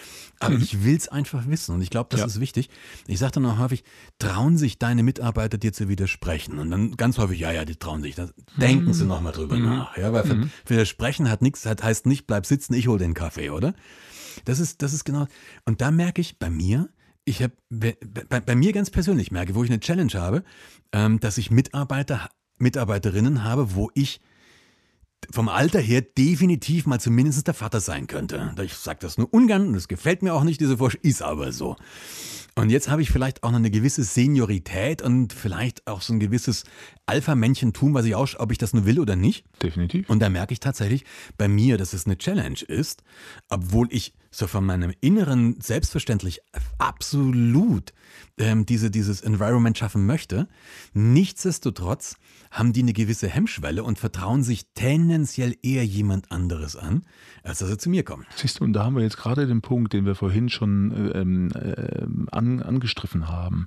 Mhm. Aber ich will es einfach wissen und ich glaube, das ja. ist wichtig. Ich sage dann auch häufig, trauen sich deine Mitarbeiter dir zu widersprechen? Und dann ganz häufig, ja, ja, die trauen sich. Das, denken sie nochmal drüber nach. Ja, weil widersprechen hat nichts, hat, heißt nicht, bleib sitzen, ich hol den Kaffee, oder? Das ist, das ist genau. Und da merke ich bei mir, ich habe bei, bei, mir ganz persönlich merke, wo ich eine Challenge habe, ähm, dass ich Mitarbeiter, Mitarbeiterinnen habe, wo ich vom Alter her definitiv mal zumindest der Vater sein könnte. Ich sage das nur ungern und das gefällt mir auch nicht, diese Vorstellung, ist aber so. Und jetzt habe ich vielleicht auch noch eine gewisse Seniorität und vielleicht auch so ein gewisses Alpha-Männchentum, was ich auch, ob ich das nur will oder nicht. Definitiv. Und da merke ich tatsächlich bei mir, dass es eine Challenge ist, obwohl ich so von meinem Inneren selbstverständlich absolut ähm, diese, dieses Environment schaffen möchte. Nichtsdestotrotz haben die eine gewisse Hemmschwelle und vertrauen sich tendenziell eher jemand anderes an, als dass sie zu mir kommen. Siehst du, und da haben wir jetzt gerade den Punkt, den wir vorhin schon ähm, äh, an, angestriffen haben.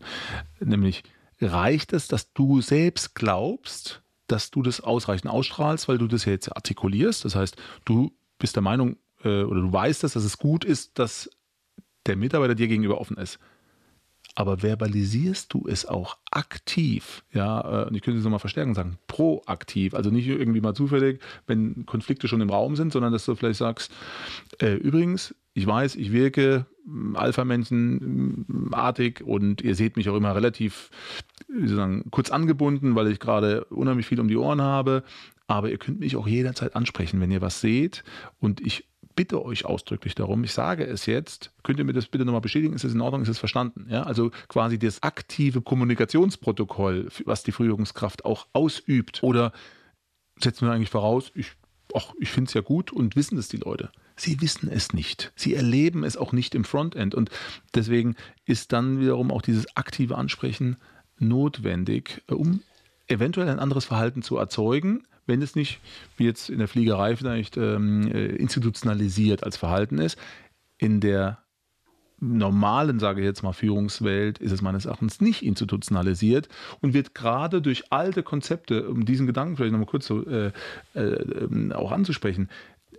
Nämlich, reicht es, dass du selbst glaubst, dass du das ausreichend ausstrahlst, weil du das ja jetzt artikulierst? Das heißt, du bist der Meinung, äh, oder du weißt es, dass es gut ist, dass der Mitarbeiter dir gegenüber offen ist. Aber verbalisierst du es auch aktiv, ja, äh, und ich könnte es nochmal verstärken sagen, proaktiv, also nicht irgendwie mal zufällig, wenn Konflikte schon im Raum sind, sondern dass du vielleicht sagst, äh, übrigens, ich weiß, ich wirke hm, Alpha-Männchen-artig hm, und ihr seht mich auch immer relativ sagen, kurz angebunden, weil ich gerade unheimlich viel um die Ohren habe. Aber ihr könnt mich auch jederzeit ansprechen, wenn ihr was seht. Und ich bitte euch ausdrücklich darum, ich sage es jetzt, könnt ihr mir das bitte nochmal bestätigen, ist es in Ordnung, ist es verstanden? Ja, also quasi das aktive Kommunikationsprotokoll, was die Führungskraft auch ausübt. Oder setzen wir eigentlich voraus, ich, ich finde es ja gut und wissen es die Leute. Sie wissen es nicht. Sie erleben es auch nicht im Frontend. Und deswegen ist dann wiederum auch dieses aktive Ansprechen notwendig, um eventuell ein anderes Verhalten zu erzeugen, wenn es nicht, wie jetzt in der Fliegerei vielleicht, ähm, äh, institutionalisiert als Verhalten ist. In der normalen, sage ich jetzt mal, Führungswelt ist es meines Erachtens nicht institutionalisiert und wird gerade durch alte Konzepte, um diesen Gedanken vielleicht nochmal kurz so, äh, äh, auch anzusprechen,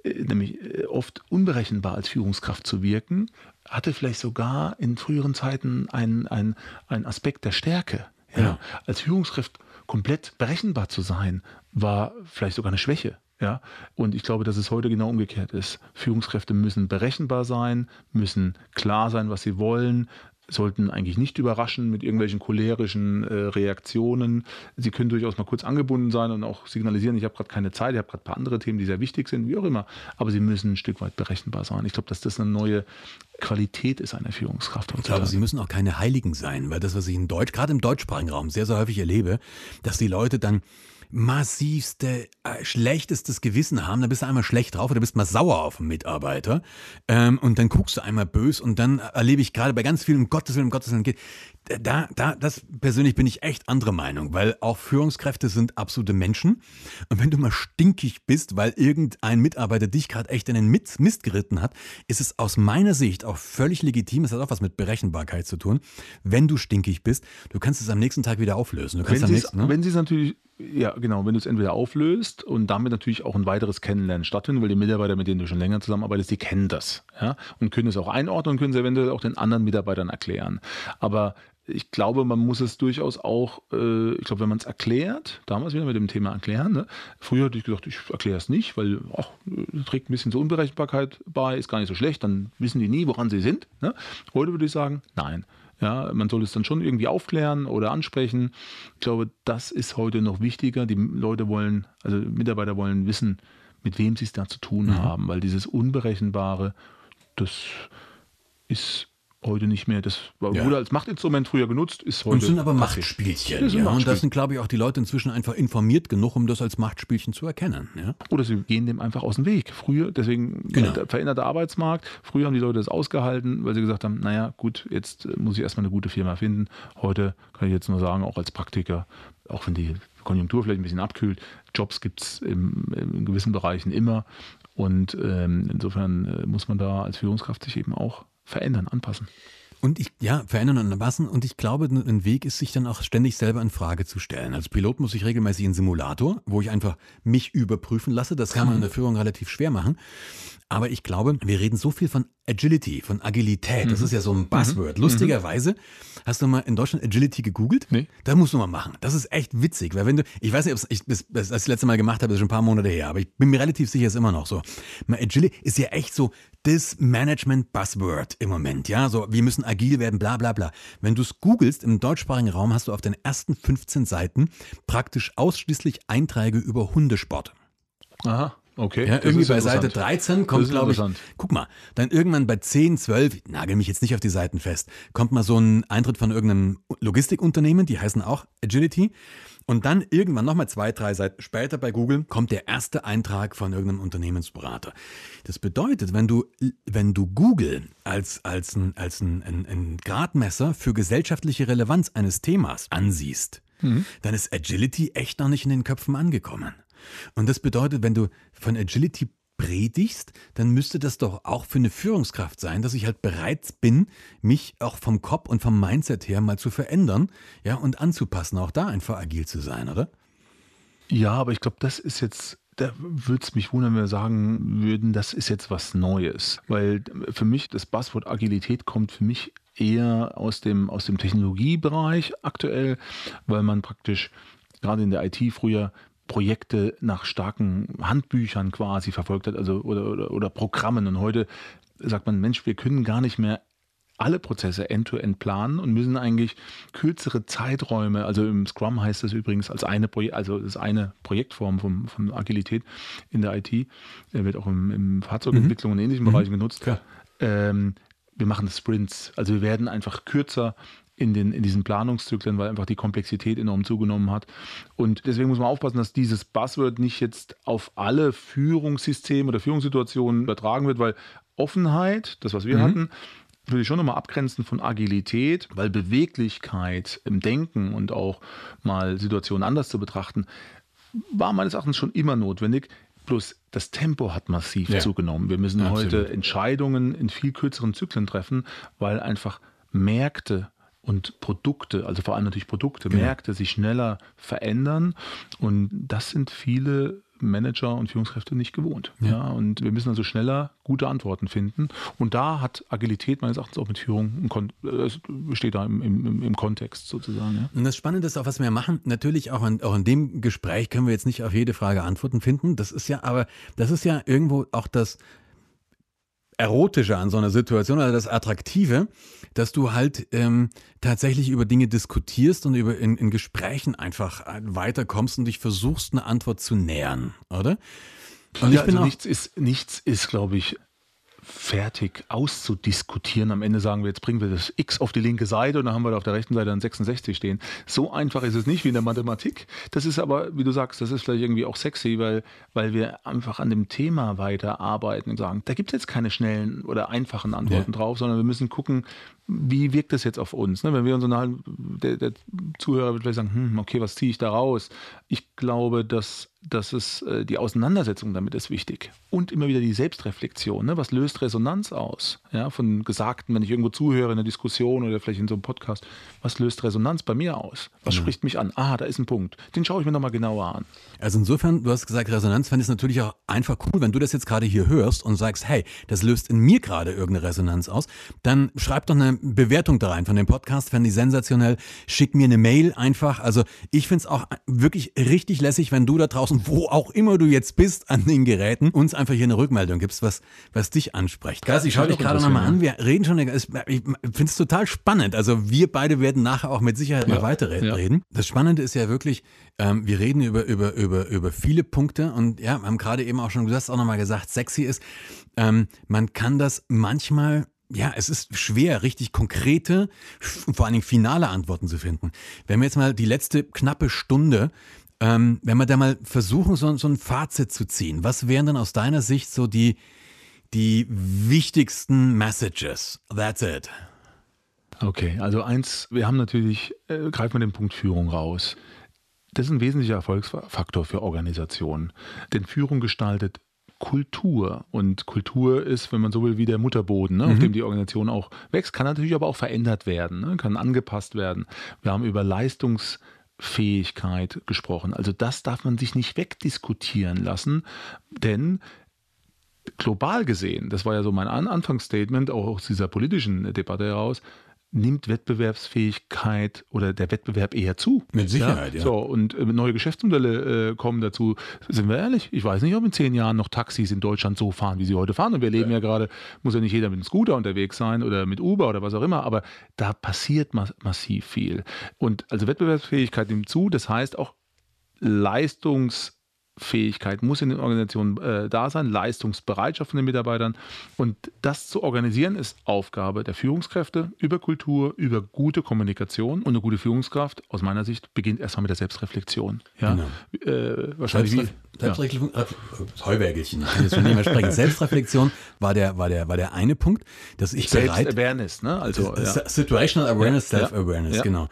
äh, nämlich äh, oft unberechenbar als Führungskraft zu wirken, hatte vielleicht sogar in früheren Zeiten einen ein Aspekt der Stärke. Ja. ja. Als Führungskraft komplett berechenbar zu sein, war vielleicht sogar eine Schwäche. Ja, und ich glaube, dass es heute genau umgekehrt ist. Führungskräfte müssen berechenbar sein, müssen klar sein, was sie wollen, sollten eigentlich nicht überraschen mit irgendwelchen cholerischen äh, Reaktionen. Sie können durchaus mal kurz angebunden sein und auch signalisieren, ich habe gerade keine Zeit, ich habe gerade ein paar andere Themen, die sehr wichtig sind, wie auch immer. Aber sie müssen ein Stück weit berechenbar sein. Ich glaube, dass das eine neue Qualität ist einer Führungskraft. Ich glaube, sie müssen auch keine Heiligen sein, weil das, was ich in Deutsch, gerade im deutschsprachigen Raum sehr, sehr häufig erlebe, dass die Leute dann massivste, äh, schlechtestes Gewissen haben, dann bist du einmal schlecht drauf oder bist mal sauer auf einen Mitarbeiter. Ähm, und dann guckst du einmal bös und dann erlebe ich gerade bei ganz vielen, um Gottes Willen, um Gottes Willen, da, da, das persönlich bin ich echt andere Meinung, weil auch Führungskräfte sind absolute Menschen und wenn du mal stinkig bist, weil irgendein Mitarbeiter dich gerade echt in den Mist geritten hat, ist es aus meiner Sicht auch völlig legitim, es hat auch was mit Berechenbarkeit zu tun, wenn du stinkig bist, du kannst es am nächsten Tag wieder auflösen. Wenn, nächsten, ne? sie es natürlich ja, genau. Wenn du es entweder auflöst und damit natürlich auch ein weiteres Kennenlernen stattfindet, weil die Mitarbeiter, mit denen du schon länger zusammenarbeitest, die kennen das ja, und können es auch einordnen und können es eventuell auch den anderen Mitarbeitern erklären. Aber ich glaube, man muss es durchaus auch, äh, ich glaube, wenn man es erklärt, damals wieder mit dem Thema erklären, ne? früher hatte ich gesagt, ich erkläre es nicht, weil ach, trägt ein bisschen zur Unberechenbarkeit bei, ist gar nicht so schlecht, dann wissen die nie, woran sie sind. Ne? Heute würde ich sagen, nein, ja, man soll es dann schon irgendwie aufklären oder ansprechen. Ich glaube, das ist heute noch wichtiger. Die Leute wollen, also Mitarbeiter wollen wissen, mit wem sie es da zu tun mhm. haben, weil dieses Unberechenbare, das ist heute nicht mehr. Das ja. wurde als Machtinstrument früher genutzt, ist heute. Und sind aber Machtspielchen. Ja, und das sind, glaube ich, auch die Leute inzwischen einfach informiert genug, um das als Machtspielchen zu erkennen. Ja? Oder sie gehen dem einfach aus dem Weg. Früher, deswegen genau. der veränderte Arbeitsmarkt. Früher haben die Leute das ausgehalten, weil sie gesagt haben, naja, gut, jetzt muss ich erstmal eine gute Firma finden. Heute kann ich jetzt nur sagen, auch als Praktiker, auch wenn die Konjunktur vielleicht ein bisschen abkühlt, Jobs gibt es in gewissen Bereichen immer. Und ähm, insofern äh, muss man da als Führungskraft sich eben auch verändern, anpassen. Und ich, ja, verändern und anpassen. Und ich glaube, ein Weg ist, sich dann auch ständig selber in Frage zu stellen. Als Pilot muss ich regelmäßig in Simulator, wo ich einfach mich überprüfen lasse. Das kann man in der Führung relativ schwer machen. Aber ich glaube, wir reden so viel von Agility, von Agilität. Das mhm. ist ja so ein Buzzword. Mhm. Lustigerweise, hast du mal in Deutschland Agility gegoogelt? Nee. Da musst du mal machen. Das ist echt witzig, weil wenn du, ich weiß nicht, ob ich das, das, das letzte Mal gemacht habe, ist schon ein paar Monate her, aber ich bin mir relativ sicher, ist immer noch so. Agility ist ja echt so das Management-Buzzword im Moment, ja, so wir müssen agil werden, bla bla bla. Wenn du es googelst im deutschsprachigen Raum, hast du auf den ersten 15 Seiten praktisch ausschließlich Einträge über Hundesport. Aha. Okay. Ja, irgendwie bei Seite 13 kommt, glaube ich, guck mal, dann irgendwann bei 10, 12, ich nagel mich jetzt nicht auf die Seiten fest, kommt mal so ein Eintritt von irgendeinem Logistikunternehmen, die heißen auch Agility. Und dann irgendwann nochmal zwei, drei Seiten später bei Google kommt der erste Eintrag von irgendeinem Unternehmensberater. Das bedeutet, wenn du, wenn du Google als, als, ein, als ein, ein, ein Gradmesser für gesellschaftliche Relevanz eines Themas ansiehst, mhm. dann ist Agility echt noch nicht in den Köpfen angekommen. Und das bedeutet, wenn du von Agility predigst, dann müsste das doch auch für eine Führungskraft sein, dass ich halt bereit bin, mich auch vom Kopf und vom Mindset her mal zu verändern, ja, und anzupassen, auch da einfach agil zu sein, oder? Ja, aber ich glaube, das ist jetzt da würde es mich wundern, wenn wir sagen würden, das ist jetzt was Neues. Weil für mich das Buzzword Agilität kommt für mich eher aus dem, aus dem Technologiebereich aktuell, weil man praktisch gerade in der IT früher Projekte nach starken Handbüchern quasi verfolgt hat, also oder, oder, oder Programmen. Und heute sagt man, Mensch, wir können gar nicht mehr alle Prozesse end-to-end -end planen und müssen eigentlich kürzere Zeiträume, also im Scrum heißt das übrigens als eine, Projek also das eine Projektform von, von Agilität in der IT, wird auch im, im Fahrzeugentwicklung mhm. und ähnlichen mhm. Bereichen genutzt. Ähm, wir machen Sprints, also wir werden einfach kürzer in, den, in diesen Planungszyklen, weil einfach die Komplexität enorm zugenommen hat. Und deswegen muss man aufpassen, dass dieses Buzzword nicht jetzt auf alle Führungssysteme oder Führungssituationen übertragen wird, weil Offenheit, das was wir mhm. hatten, würde ich schon nochmal abgrenzen von Agilität, weil Beweglichkeit im Denken und auch mal Situationen anders zu betrachten, war meines Erachtens schon immer notwendig. Bloß das Tempo hat massiv ja. zugenommen. Wir müssen Absolut. heute Entscheidungen in viel kürzeren Zyklen treffen, weil einfach Märkte und Produkte, also vor allem natürlich Produkte, genau. Märkte sich schneller verändern. Und das sind viele Manager und Führungskräfte nicht gewohnt. Ja. ja. und wir müssen also schneller gute Antworten finden. Und da hat Agilität meines Erachtens auch mit Führung, äh, steht da im, im, im Kontext sozusagen. Ja. Und das Spannende ist auch, was wir machen, natürlich auch in, auch in dem Gespräch können wir jetzt nicht auf jede Frage Antworten finden. Das ist ja aber, das ist ja irgendwo auch das, Erotische an so einer Situation, also das Attraktive, dass du halt ähm, tatsächlich über Dinge diskutierst und über in, in Gesprächen einfach äh, weiterkommst und dich versuchst, eine Antwort zu nähern, oder? Und ja, ich bin also nichts ist, nichts ist, glaube ich, fertig auszudiskutieren. Am Ende sagen wir, jetzt bringen wir das X auf die linke Seite und dann haben wir da auf der rechten Seite dann 66 stehen. So einfach ist es nicht wie in der Mathematik. Das ist aber, wie du sagst, das ist vielleicht irgendwie auch sexy, weil, weil wir einfach an dem Thema weiterarbeiten und sagen, da gibt es jetzt keine schnellen oder einfachen Antworten ja. drauf, sondern wir müssen gucken, wie wirkt das jetzt auf uns? Ne? Wenn wir uns unterhalten, der, der Zuhörer wird vielleicht sagen, hm, okay, was ziehe ich da raus? Ich glaube, dass, dass es äh, die Auseinandersetzung damit ist wichtig. Und immer wieder die Selbstreflexion. Ne? Was löst Resonanz aus? Ja, von Gesagten, wenn ich irgendwo zuhöre in einer Diskussion oder vielleicht in so einem Podcast, was löst Resonanz bei mir aus? Was ja. spricht mich an? Ah, da ist ein Punkt. Den schaue ich mir nochmal genauer an. Also insofern, du hast gesagt, Resonanz fände ich es natürlich auch einfach cool, wenn du das jetzt gerade hier hörst und sagst, hey, das löst in mir gerade irgendeine Resonanz aus, dann schreib doch eine Bewertung da rein von dem Podcast, fände ich sensationell. Schick mir eine Mail einfach. Also ich finde es auch wirklich richtig lässig, wenn du da draußen, wo auch immer du jetzt bist an den Geräten, uns einfach hier eine Rückmeldung gibst, was, was dich anspricht. Gas, ich schaue dich gerade nochmal an. Wir reden schon, ich finde es total spannend. Also wir beide werden nachher auch mit Sicherheit ja, noch weiter reden. Ja. Das Spannende ist ja wirklich, ähm, wir reden über, über, über, über viele Punkte und ja, haben gerade eben auch schon, du hast auch nochmal gesagt, sexy ist. Ähm, man kann das manchmal ja, es ist schwer, richtig konkrete und vor allen Dingen finale Antworten zu finden. Wenn wir jetzt mal die letzte knappe Stunde, ähm, wenn wir da mal versuchen, so, so ein Fazit zu ziehen, was wären dann aus deiner Sicht so die, die wichtigsten Messages? That's it. Okay, also eins, wir haben natürlich, äh, greifen wir den Punkt Führung raus. Das ist ein wesentlicher Erfolgsfaktor für Organisationen. Denn Führung gestaltet Kultur. Und Kultur ist, wenn man so will, wie der Mutterboden, ne, mhm. auf dem die Organisation auch wächst, kann natürlich aber auch verändert werden, ne, kann angepasst werden. Wir haben über Leistungsfähigkeit gesprochen. Also das darf man sich nicht wegdiskutieren lassen, denn global gesehen, das war ja so mein Anfangsstatement, auch aus dieser politischen Debatte heraus, nimmt Wettbewerbsfähigkeit oder der Wettbewerb eher zu. Mit Sicherheit, ja. ja. So, und äh, neue Geschäftsmodelle äh, kommen dazu. Sind wir ehrlich? Ich weiß nicht, ob in zehn Jahren noch Taxis in Deutschland so fahren, wie sie heute fahren. Und wir leben ja, ja gerade, muss ja nicht jeder mit einem Scooter unterwegs sein oder mit Uber oder was auch immer, aber da passiert ma massiv viel. Und also Wettbewerbsfähigkeit nimmt zu, das heißt auch Leistungs- Fähigkeit muss in den Organisationen äh, da sein, Leistungsbereitschaft von den Mitarbeitern. Und das zu organisieren ist Aufgabe der Führungskräfte über Kultur, über gute Kommunikation. Und eine gute Führungskraft, aus meiner Sicht, beginnt erstmal mit der Selbstreflexion. Ja? Genau. Äh, wahrscheinlich Selbstre Selbstreflexion, ja. Äh, Heuwägelchen, ich kann jetzt schon nicht mehr sprechen. Selbstreflexion war der, war, der, war der eine Punkt, dass ich bereit... Awareness, ne? Also, ja. Situational Awareness, Self-Awareness, genau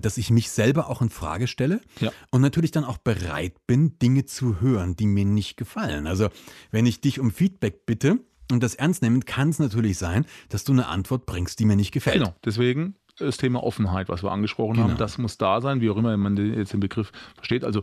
dass ich mich selber auch in Frage stelle ja. und natürlich dann auch bereit bin, Dinge zu hören, die mir nicht gefallen. Also wenn ich dich um Feedback bitte und das ernst nehme, kann es natürlich sein, dass du eine Antwort bringst, die mir nicht gefällt. Genau, deswegen das Thema Offenheit, was wir angesprochen genau. haben, das muss da sein, wie auch immer man jetzt den Begriff versteht. Also,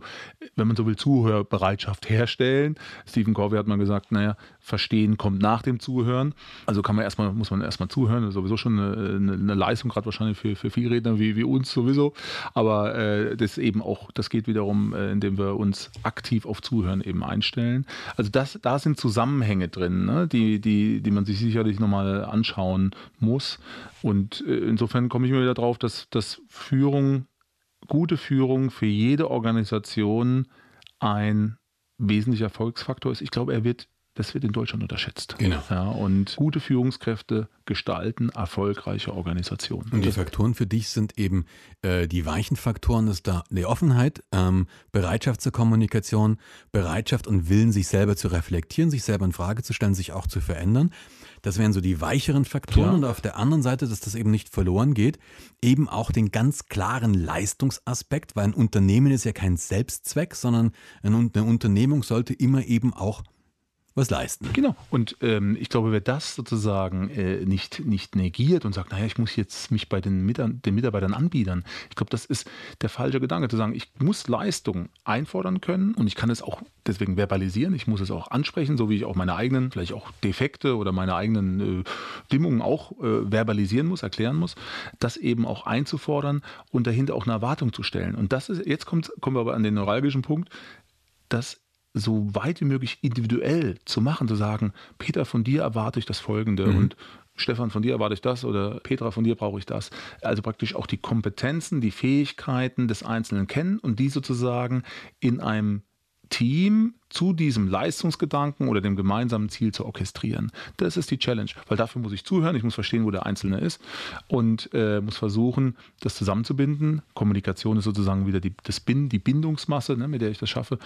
wenn man so will, Zuhörbereitschaft herstellen. Stephen Covey hat mal gesagt, naja, Verstehen kommt nach dem Zuhören. Also kann man erstmal, muss man erstmal zuhören. Das ist sowieso schon eine, eine, Leistung, gerade wahrscheinlich für, für viele Redner wie, wie uns sowieso. Aber äh, das eben auch, das geht wiederum, äh, indem wir uns aktiv auf Zuhören eben einstellen. Also das, da sind Zusammenhänge drin, ne? die, die, die man sich sicherlich nochmal anschauen muss. Und äh, insofern komme ich mir wieder drauf, dass, dass Führung, gute Führung für jede Organisation ein wesentlicher Erfolgsfaktor ist. Ich glaube, er wird das wird in Deutschland unterschätzt. Genau. Ja, und gute Führungskräfte gestalten erfolgreiche Organisationen. Und die Faktoren für dich sind eben äh, die weichen Faktoren, das ist da die Offenheit, ähm, Bereitschaft zur Kommunikation, Bereitschaft und Willen, sich selber zu reflektieren, sich selber in Frage zu stellen, sich auch zu verändern. Das wären so die weicheren Faktoren. Ja. Und auf der anderen Seite, dass das eben nicht verloren geht, eben auch den ganz klaren Leistungsaspekt, weil ein Unternehmen ist ja kein Selbstzweck, sondern eine Unternehmung sollte immer eben auch was leisten. Genau. Und ähm, ich glaube, wer das sozusagen äh, nicht, nicht negiert und sagt, naja, ich muss jetzt mich bei den, Mit den Mitarbeitern anbiedern, ich glaube, das ist der falsche Gedanke, zu sagen, ich muss Leistung einfordern können und ich kann es auch deswegen verbalisieren, ich muss es auch ansprechen, so wie ich auch meine eigenen, vielleicht auch Defekte oder meine eigenen äh, Dimmungen auch äh, verbalisieren muss, erklären muss, das eben auch einzufordern und dahinter auch eine Erwartung zu stellen. Und das ist, jetzt kommt, kommen wir aber an den neuralgischen Punkt, dass so weit wie möglich individuell zu machen, zu sagen, Peter, von dir erwarte ich das Folgende mhm. und Stefan, von dir erwarte ich das oder Petra, von dir brauche ich das. Also praktisch auch die Kompetenzen, die Fähigkeiten des Einzelnen kennen und die sozusagen in einem Team zu diesem Leistungsgedanken oder dem gemeinsamen Ziel zu orchestrieren. Das ist die Challenge, weil dafür muss ich zuhören, ich muss verstehen, wo der Einzelne ist und äh, muss versuchen, das zusammenzubinden. Kommunikation ist sozusagen wieder die, das Bind, die Bindungsmasse, ne, mit der ich das schaffe.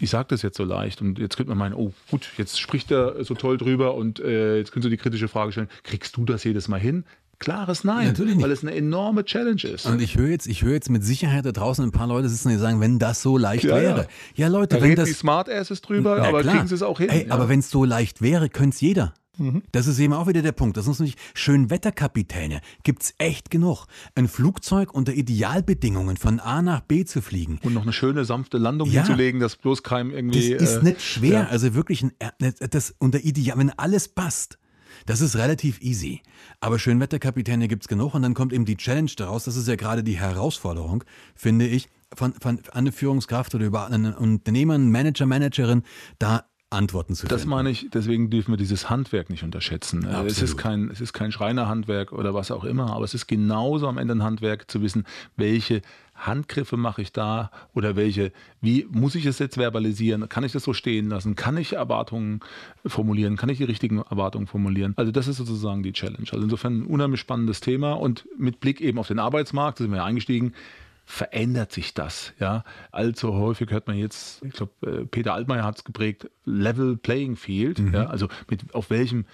Ich sage das jetzt so leicht und jetzt könnte man meinen, oh gut, jetzt spricht er so toll drüber und äh, jetzt könntest du die kritische Frage stellen, kriegst du das jedes Mal hin? Klares Nein, Natürlich nicht. weil es eine enorme Challenge ist. Und ich höre jetzt, ich höre jetzt mit Sicherheit da draußen ein paar Leute sitzen, die sagen, wenn das so leicht ja, wäre. Ja, ja Leute, da wenn das die Smart Asses drüber, aber klar. kriegen sie es auch hin. Ey, ja. Aber wenn es so leicht wäre, könnte es jeder. Mhm. Das ist eben auch wieder der Punkt. Das ist nicht Schönwetterkapitäne. Gibt's echt genug. Ein Flugzeug unter Idealbedingungen von A nach B zu fliegen. Und noch eine schöne, sanfte Landung ja. hinzulegen, dass bloß kein irgendwie. Das ist äh, nicht schwer. Ja. Also wirklich, ein, das unter Ideal, wenn alles passt. Das ist relativ easy. Aber Schönwetterkapitäne gibt es genug und dann kommt eben die Challenge daraus. Das ist ja gerade die Herausforderung, finde ich, von, von einer Führungskraft oder über einen Unternehmer, Manager, Managerin, da Antworten zu finden. Das meine ich, deswegen dürfen wir dieses Handwerk nicht unterschätzen. Absolut. Äh, es ist, kein, es ist kein Schreinerhandwerk oder was auch immer, aber es ist genauso am Ende ein Handwerk zu wissen, welche Handgriffe mache ich da oder welche, wie muss ich es jetzt verbalisieren? Kann ich das so stehen lassen? Kann ich Erwartungen formulieren? Kann ich die richtigen Erwartungen formulieren? Also das ist sozusagen die Challenge. Also insofern ein unheimlich spannendes Thema und mit Blick eben auf den Arbeitsmarkt, da sind wir ja eingestiegen, verändert sich das. Ja, allzu häufig hört man jetzt, ich glaube, äh, Peter Altmaier hat es geprägt, Level Playing Field. Mhm. Ja, also mit auf welchem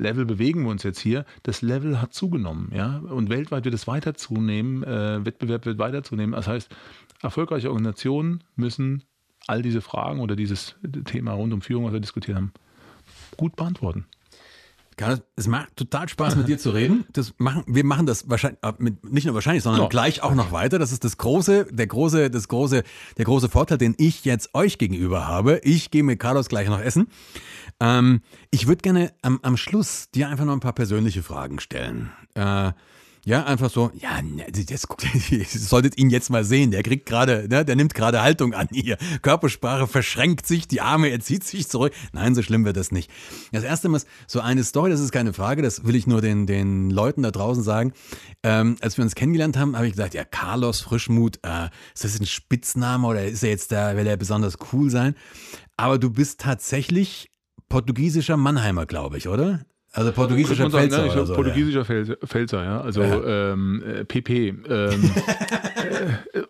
Level bewegen wir uns jetzt hier. Das Level hat zugenommen, ja, und weltweit wird es weiter zunehmen. Äh, Wettbewerb wird weiter zunehmen. Das heißt, erfolgreiche Organisationen müssen all diese Fragen oder dieses Thema rund um Führung, was wir diskutiert haben, gut beantworten. Es macht total Spaß, mit dir zu reden. Das machen, wir machen das wahrscheinlich, äh, nicht nur wahrscheinlich, sondern ja. gleich auch noch weiter. Das ist das große, der große, das große, der große Vorteil, den ich jetzt euch gegenüber habe. Ich gehe mit Carlos gleich noch essen. Ähm, ich würde gerne am, am Schluss dir einfach noch ein paar persönliche Fragen stellen. Äh, ja, einfach so, ja, ne, das, ihr solltet ihn jetzt mal sehen, der kriegt gerade, ne, der nimmt gerade Haltung an hier. Körpersprache verschränkt sich, die Arme, er zieht sich zurück. Nein, so schlimm wird das nicht. Das erste Mal, so eine Story, das ist keine Frage, das will ich nur den, den Leuten da draußen sagen. Ähm, als wir uns kennengelernt haben, habe ich gesagt, ja, Carlos Frischmut, äh, ist das ein Spitzname oder ist er jetzt da, will er besonders cool sein? Aber du bist tatsächlich portugiesischer Mannheimer, glaube ich, oder? Also portugiesischer sagen, Pfälzer. Ne? So, portugiesischer ja. Pfälzer, ja. Also ja. Ähm, PP. Äh, ähm, äh,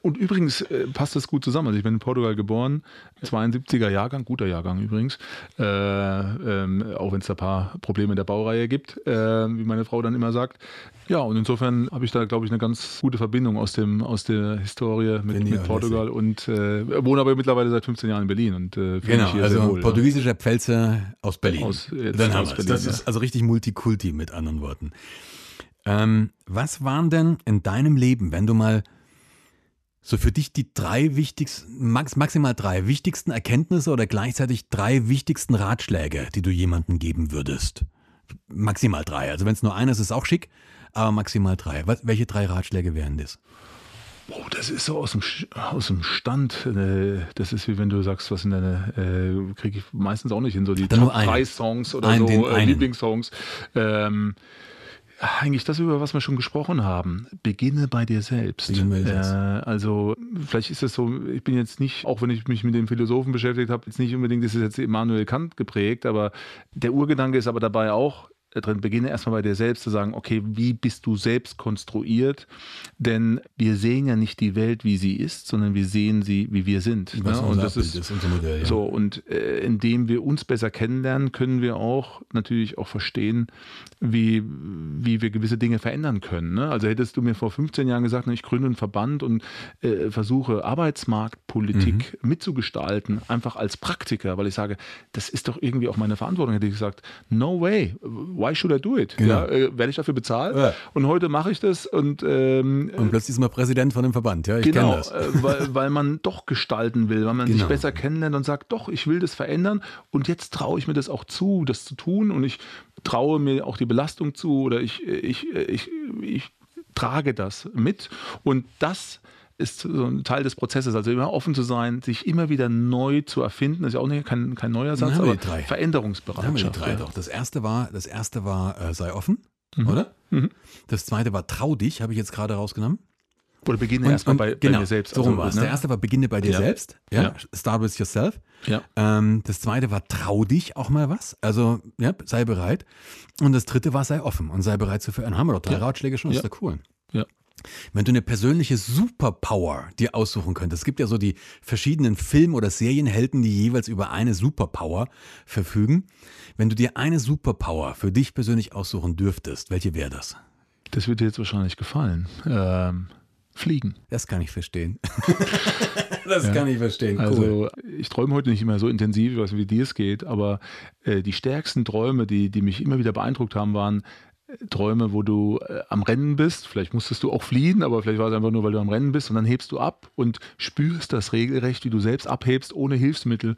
und übrigens äh, passt das gut zusammen. Also ich bin in Portugal geboren, 72er Jahrgang, guter Jahrgang übrigens. Äh, ähm, auch wenn es da ein paar Probleme in der Baureihe gibt, äh, wie meine Frau dann immer sagt. Ja, und insofern habe ich da, glaube ich, eine ganz gute Verbindung aus, dem, aus der Historie mit, mit Portugal und äh, wohne aber mittlerweile seit 15 Jahren in Berlin. Und, äh, genau, also wohl, portugiesischer ja. Pfälzer aus Berlin. Aus, Dann haben Berlin, Das ist also richtig Multikulti mit anderen Worten. Ähm, was waren denn in deinem Leben, wenn du mal so für dich die drei wichtigsten, max, maximal drei wichtigsten Erkenntnisse oder gleichzeitig drei wichtigsten Ratschläge, die du jemandem geben würdest? Maximal drei. Also wenn es nur einer ist, ist auch schick aber maximal drei. Was, welche drei Ratschläge wären das? Oh, das ist so aus dem, aus dem Stand. Äh, das ist wie wenn du sagst, was in deine, äh, kriege ich meistens auch nicht hin, so die Top 3 Songs oder einen, so, äh, Lieblingssongs. Ähm, eigentlich das, über was wir schon gesprochen haben. Beginne bei dir selbst. Äh, also vielleicht ist es so, ich bin jetzt nicht, auch wenn ich mich mit den Philosophen beschäftigt habe, jetzt nicht unbedingt, das ist jetzt Immanuel Kant geprägt, aber der Urgedanke ist aber dabei auch, drin beginne erstmal bei dir selbst zu sagen, okay, wie bist du selbst konstruiert? Denn wir sehen ja nicht die Welt, wie sie ist, sondern wir sehen sie, wie wir sind. Ne? Und das ist, ist unser Modell. Ja. So, und äh, indem wir uns besser kennenlernen, können wir auch natürlich auch verstehen, wie, wie wir gewisse Dinge verändern können. Ne? Also hättest du mir vor 15 Jahren gesagt, ich gründe einen Verband und äh, versuche Arbeitsmarktpolitik mhm. mitzugestalten, einfach als Praktiker, weil ich sage, das ist doch irgendwie auch meine Verantwortung, hätte ich gesagt, no way why should I do it? Genau. Ja, äh, werde ich dafür bezahlt? Ja. Und heute mache ich das und ähm, und plötzlich ist man Präsident von dem Verband. Ja, ich genau, das. Äh, weil, weil man doch gestalten will, weil man genau. sich besser kennenlernt und sagt, doch, ich will das verändern und jetzt traue ich mir das auch zu, das zu tun und ich traue mir auch die Belastung zu oder ich ich ich, ich trage das mit und das ist so ein Teil des Prozesses. Also immer offen zu sein, sich immer wieder neu zu erfinden. Das ist ja auch nicht, kein, kein neuer Satz, aber Veränderungsbereitschaft. Wir die drei ja. doch. Das erste war, das erste war äh, sei offen, mhm. oder? Mhm. Das zweite war trau dich, habe ich jetzt gerade rausgenommen. Oder beginne erstmal bei, genau, bei dir selbst. So rum also, war es. Ne? Der erste war beginne bei dir ja. selbst. Ja. ja. Start with yourself. Ja. Ähm, das zweite war trau dich auch mal was. Also ja, sei bereit. Und das dritte war sei offen und sei bereit zu verändern. Haben wir doch drei Ratschläge schon. Das ist ja cool. Ja. Wenn du eine persönliche Superpower dir aussuchen könntest, es gibt ja so die verschiedenen Film- oder Serienhelden, die jeweils über eine Superpower verfügen. Wenn du dir eine Superpower für dich persönlich aussuchen dürftest, welche wäre das? Das würde dir jetzt wahrscheinlich gefallen. Ähm, Fliegen. Das kann ich verstehen. das ja. kann ich verstehen. Cool. Also ich träume heute nicht immer so intensiv, ich weiß nicht, wie dir es geht, aber äh, die stärksten Träume, die, die mich immer wieder beeindruckt haben, waren Träume, wo du äh, am Rennen bist. Vielleicht musstest du auch fliehen, aber vielleicht war es einfach nur, weil du am Rennen bist und dann hebst du ab und spürst das regelrecht, wie du selbst abhebst, ohne Hilfsmittel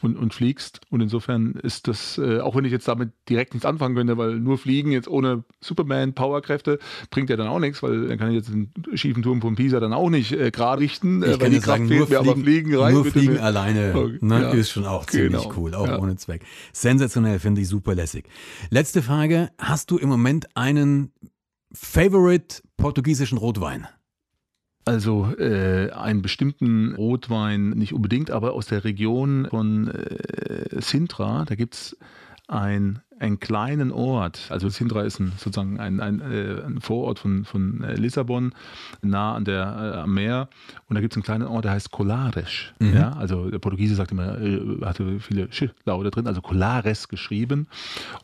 und, und fliegst. Und insofern ist das, äh, auch wenn ich jetzt damit direkt nichts anfangen könnte, weil nur Fliegen jetzt ohne Superman-Powerkräfte bringt ja dann auch nichts, weil dann kann ich jetzt den schiefen Turm von Pisa dann auch nicht äh, gerade richten, äh, weil die Kraft sagen, fehlt mir, aber Fliegen rein. Nur Fliegen mir. alleine okay. ne, ja. ist schon auch ziemlich genau. cool, auch ja. ohne Zweck. Sensationell, finde ich super lässig. Letzte Frage, hast du im Moment Moment einen Favorite portugiesischen Rotwein? Also äh, einen bestimmten Rotwein nicht unbedingt, aber aus der Region von äh, Sintra, da gibt es ein einen kleinen Ort, also Sintra ist ein, sozusagen ein, ein, äh, ein, Vorort von, von äh, Lissabon, nah an der, äh, am Meer. Und da gibt es einen kleinen Ort, der heißt Colares. Mhm. Ja, also der Portugiese sagt immer, äh, hatte viele Sch-Laute drin, also Colares geschrieben.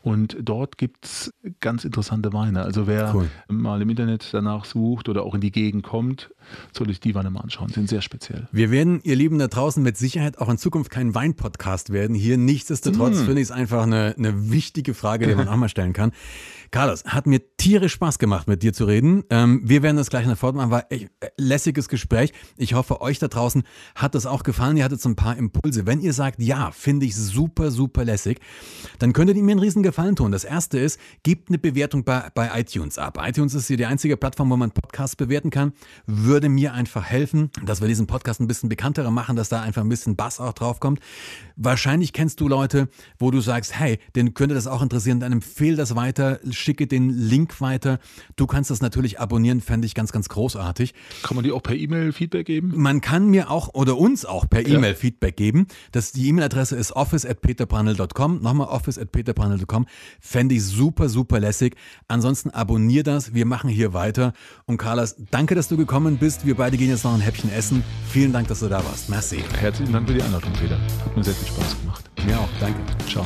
Und dort gibt es ganz interessante Weine. Also wer cool. mal im Internet danach sucht oder auch in die Gegend kommt, soll ich die Weine mal anschauen. Sind sehr speziell. Wir werden, ihr Lieben da draußen, mit Sicherheit auch in Zukunft kein Wein-Podcast werden. Hier nichtsdestotrotz mhm. finde ich es einfach eine, eine wichtige wichtige Frage, die man auch mal stellen kann. Carlos, hat mir tierisch Spaß gemacht, mit dir zu reden. Ähm, wir werden das gleich in der fortmachen. War echt äh, lässiges Gespräch. Ich hoffe, euch da draußen hat das auch gefallen. Ihr hattet so ein paar Impulse. Wenn ihr sagt, ja, finde ich super, super lässig, dann könntet ihr mir einen riesen Gefallen tun. Das erste ist, gebt eine Bewertung bei, bei iTunes ab. iTunes ist hier die einzige Plattform, wo man Podcasts bewerten kann. Würde mir einfach helfen, dass wir diesen Podcast ein bisschen bekannterer machen, dass da einfach ein bisschen Bass auch drauf kommt. Wahrscheinlich kennst du Leute, wo du sagst, hey, den könnte das auch interessieren, dann empfehle das weiter schicke den Link weiter. Du kannst das natürlich abonnieren, fände ich ganz, ganz großartig. Kann man dir auch per E-Mail Feedback geben? Man kann mir auch oder uns auch per E-Mail ja. Feedback geben. Das, die E-Mail-Adresse ist office.peterbrandl.com. Nochmal office.peterbrandl.com. Fände ich super, super lässig. Ansonsten abonnier das. Wir machen hier weiter. Und Carlos, danke, dass du gekommen bist. Wir beide gehen jetzt noch ein Häppchen essen. Vielen Dank, dass du da warst. Merci. Herzlichen Dank für die Einladung, Peter. Hat mir sehr viel Spaß gemacht. Mir auch. Danke. Ciao.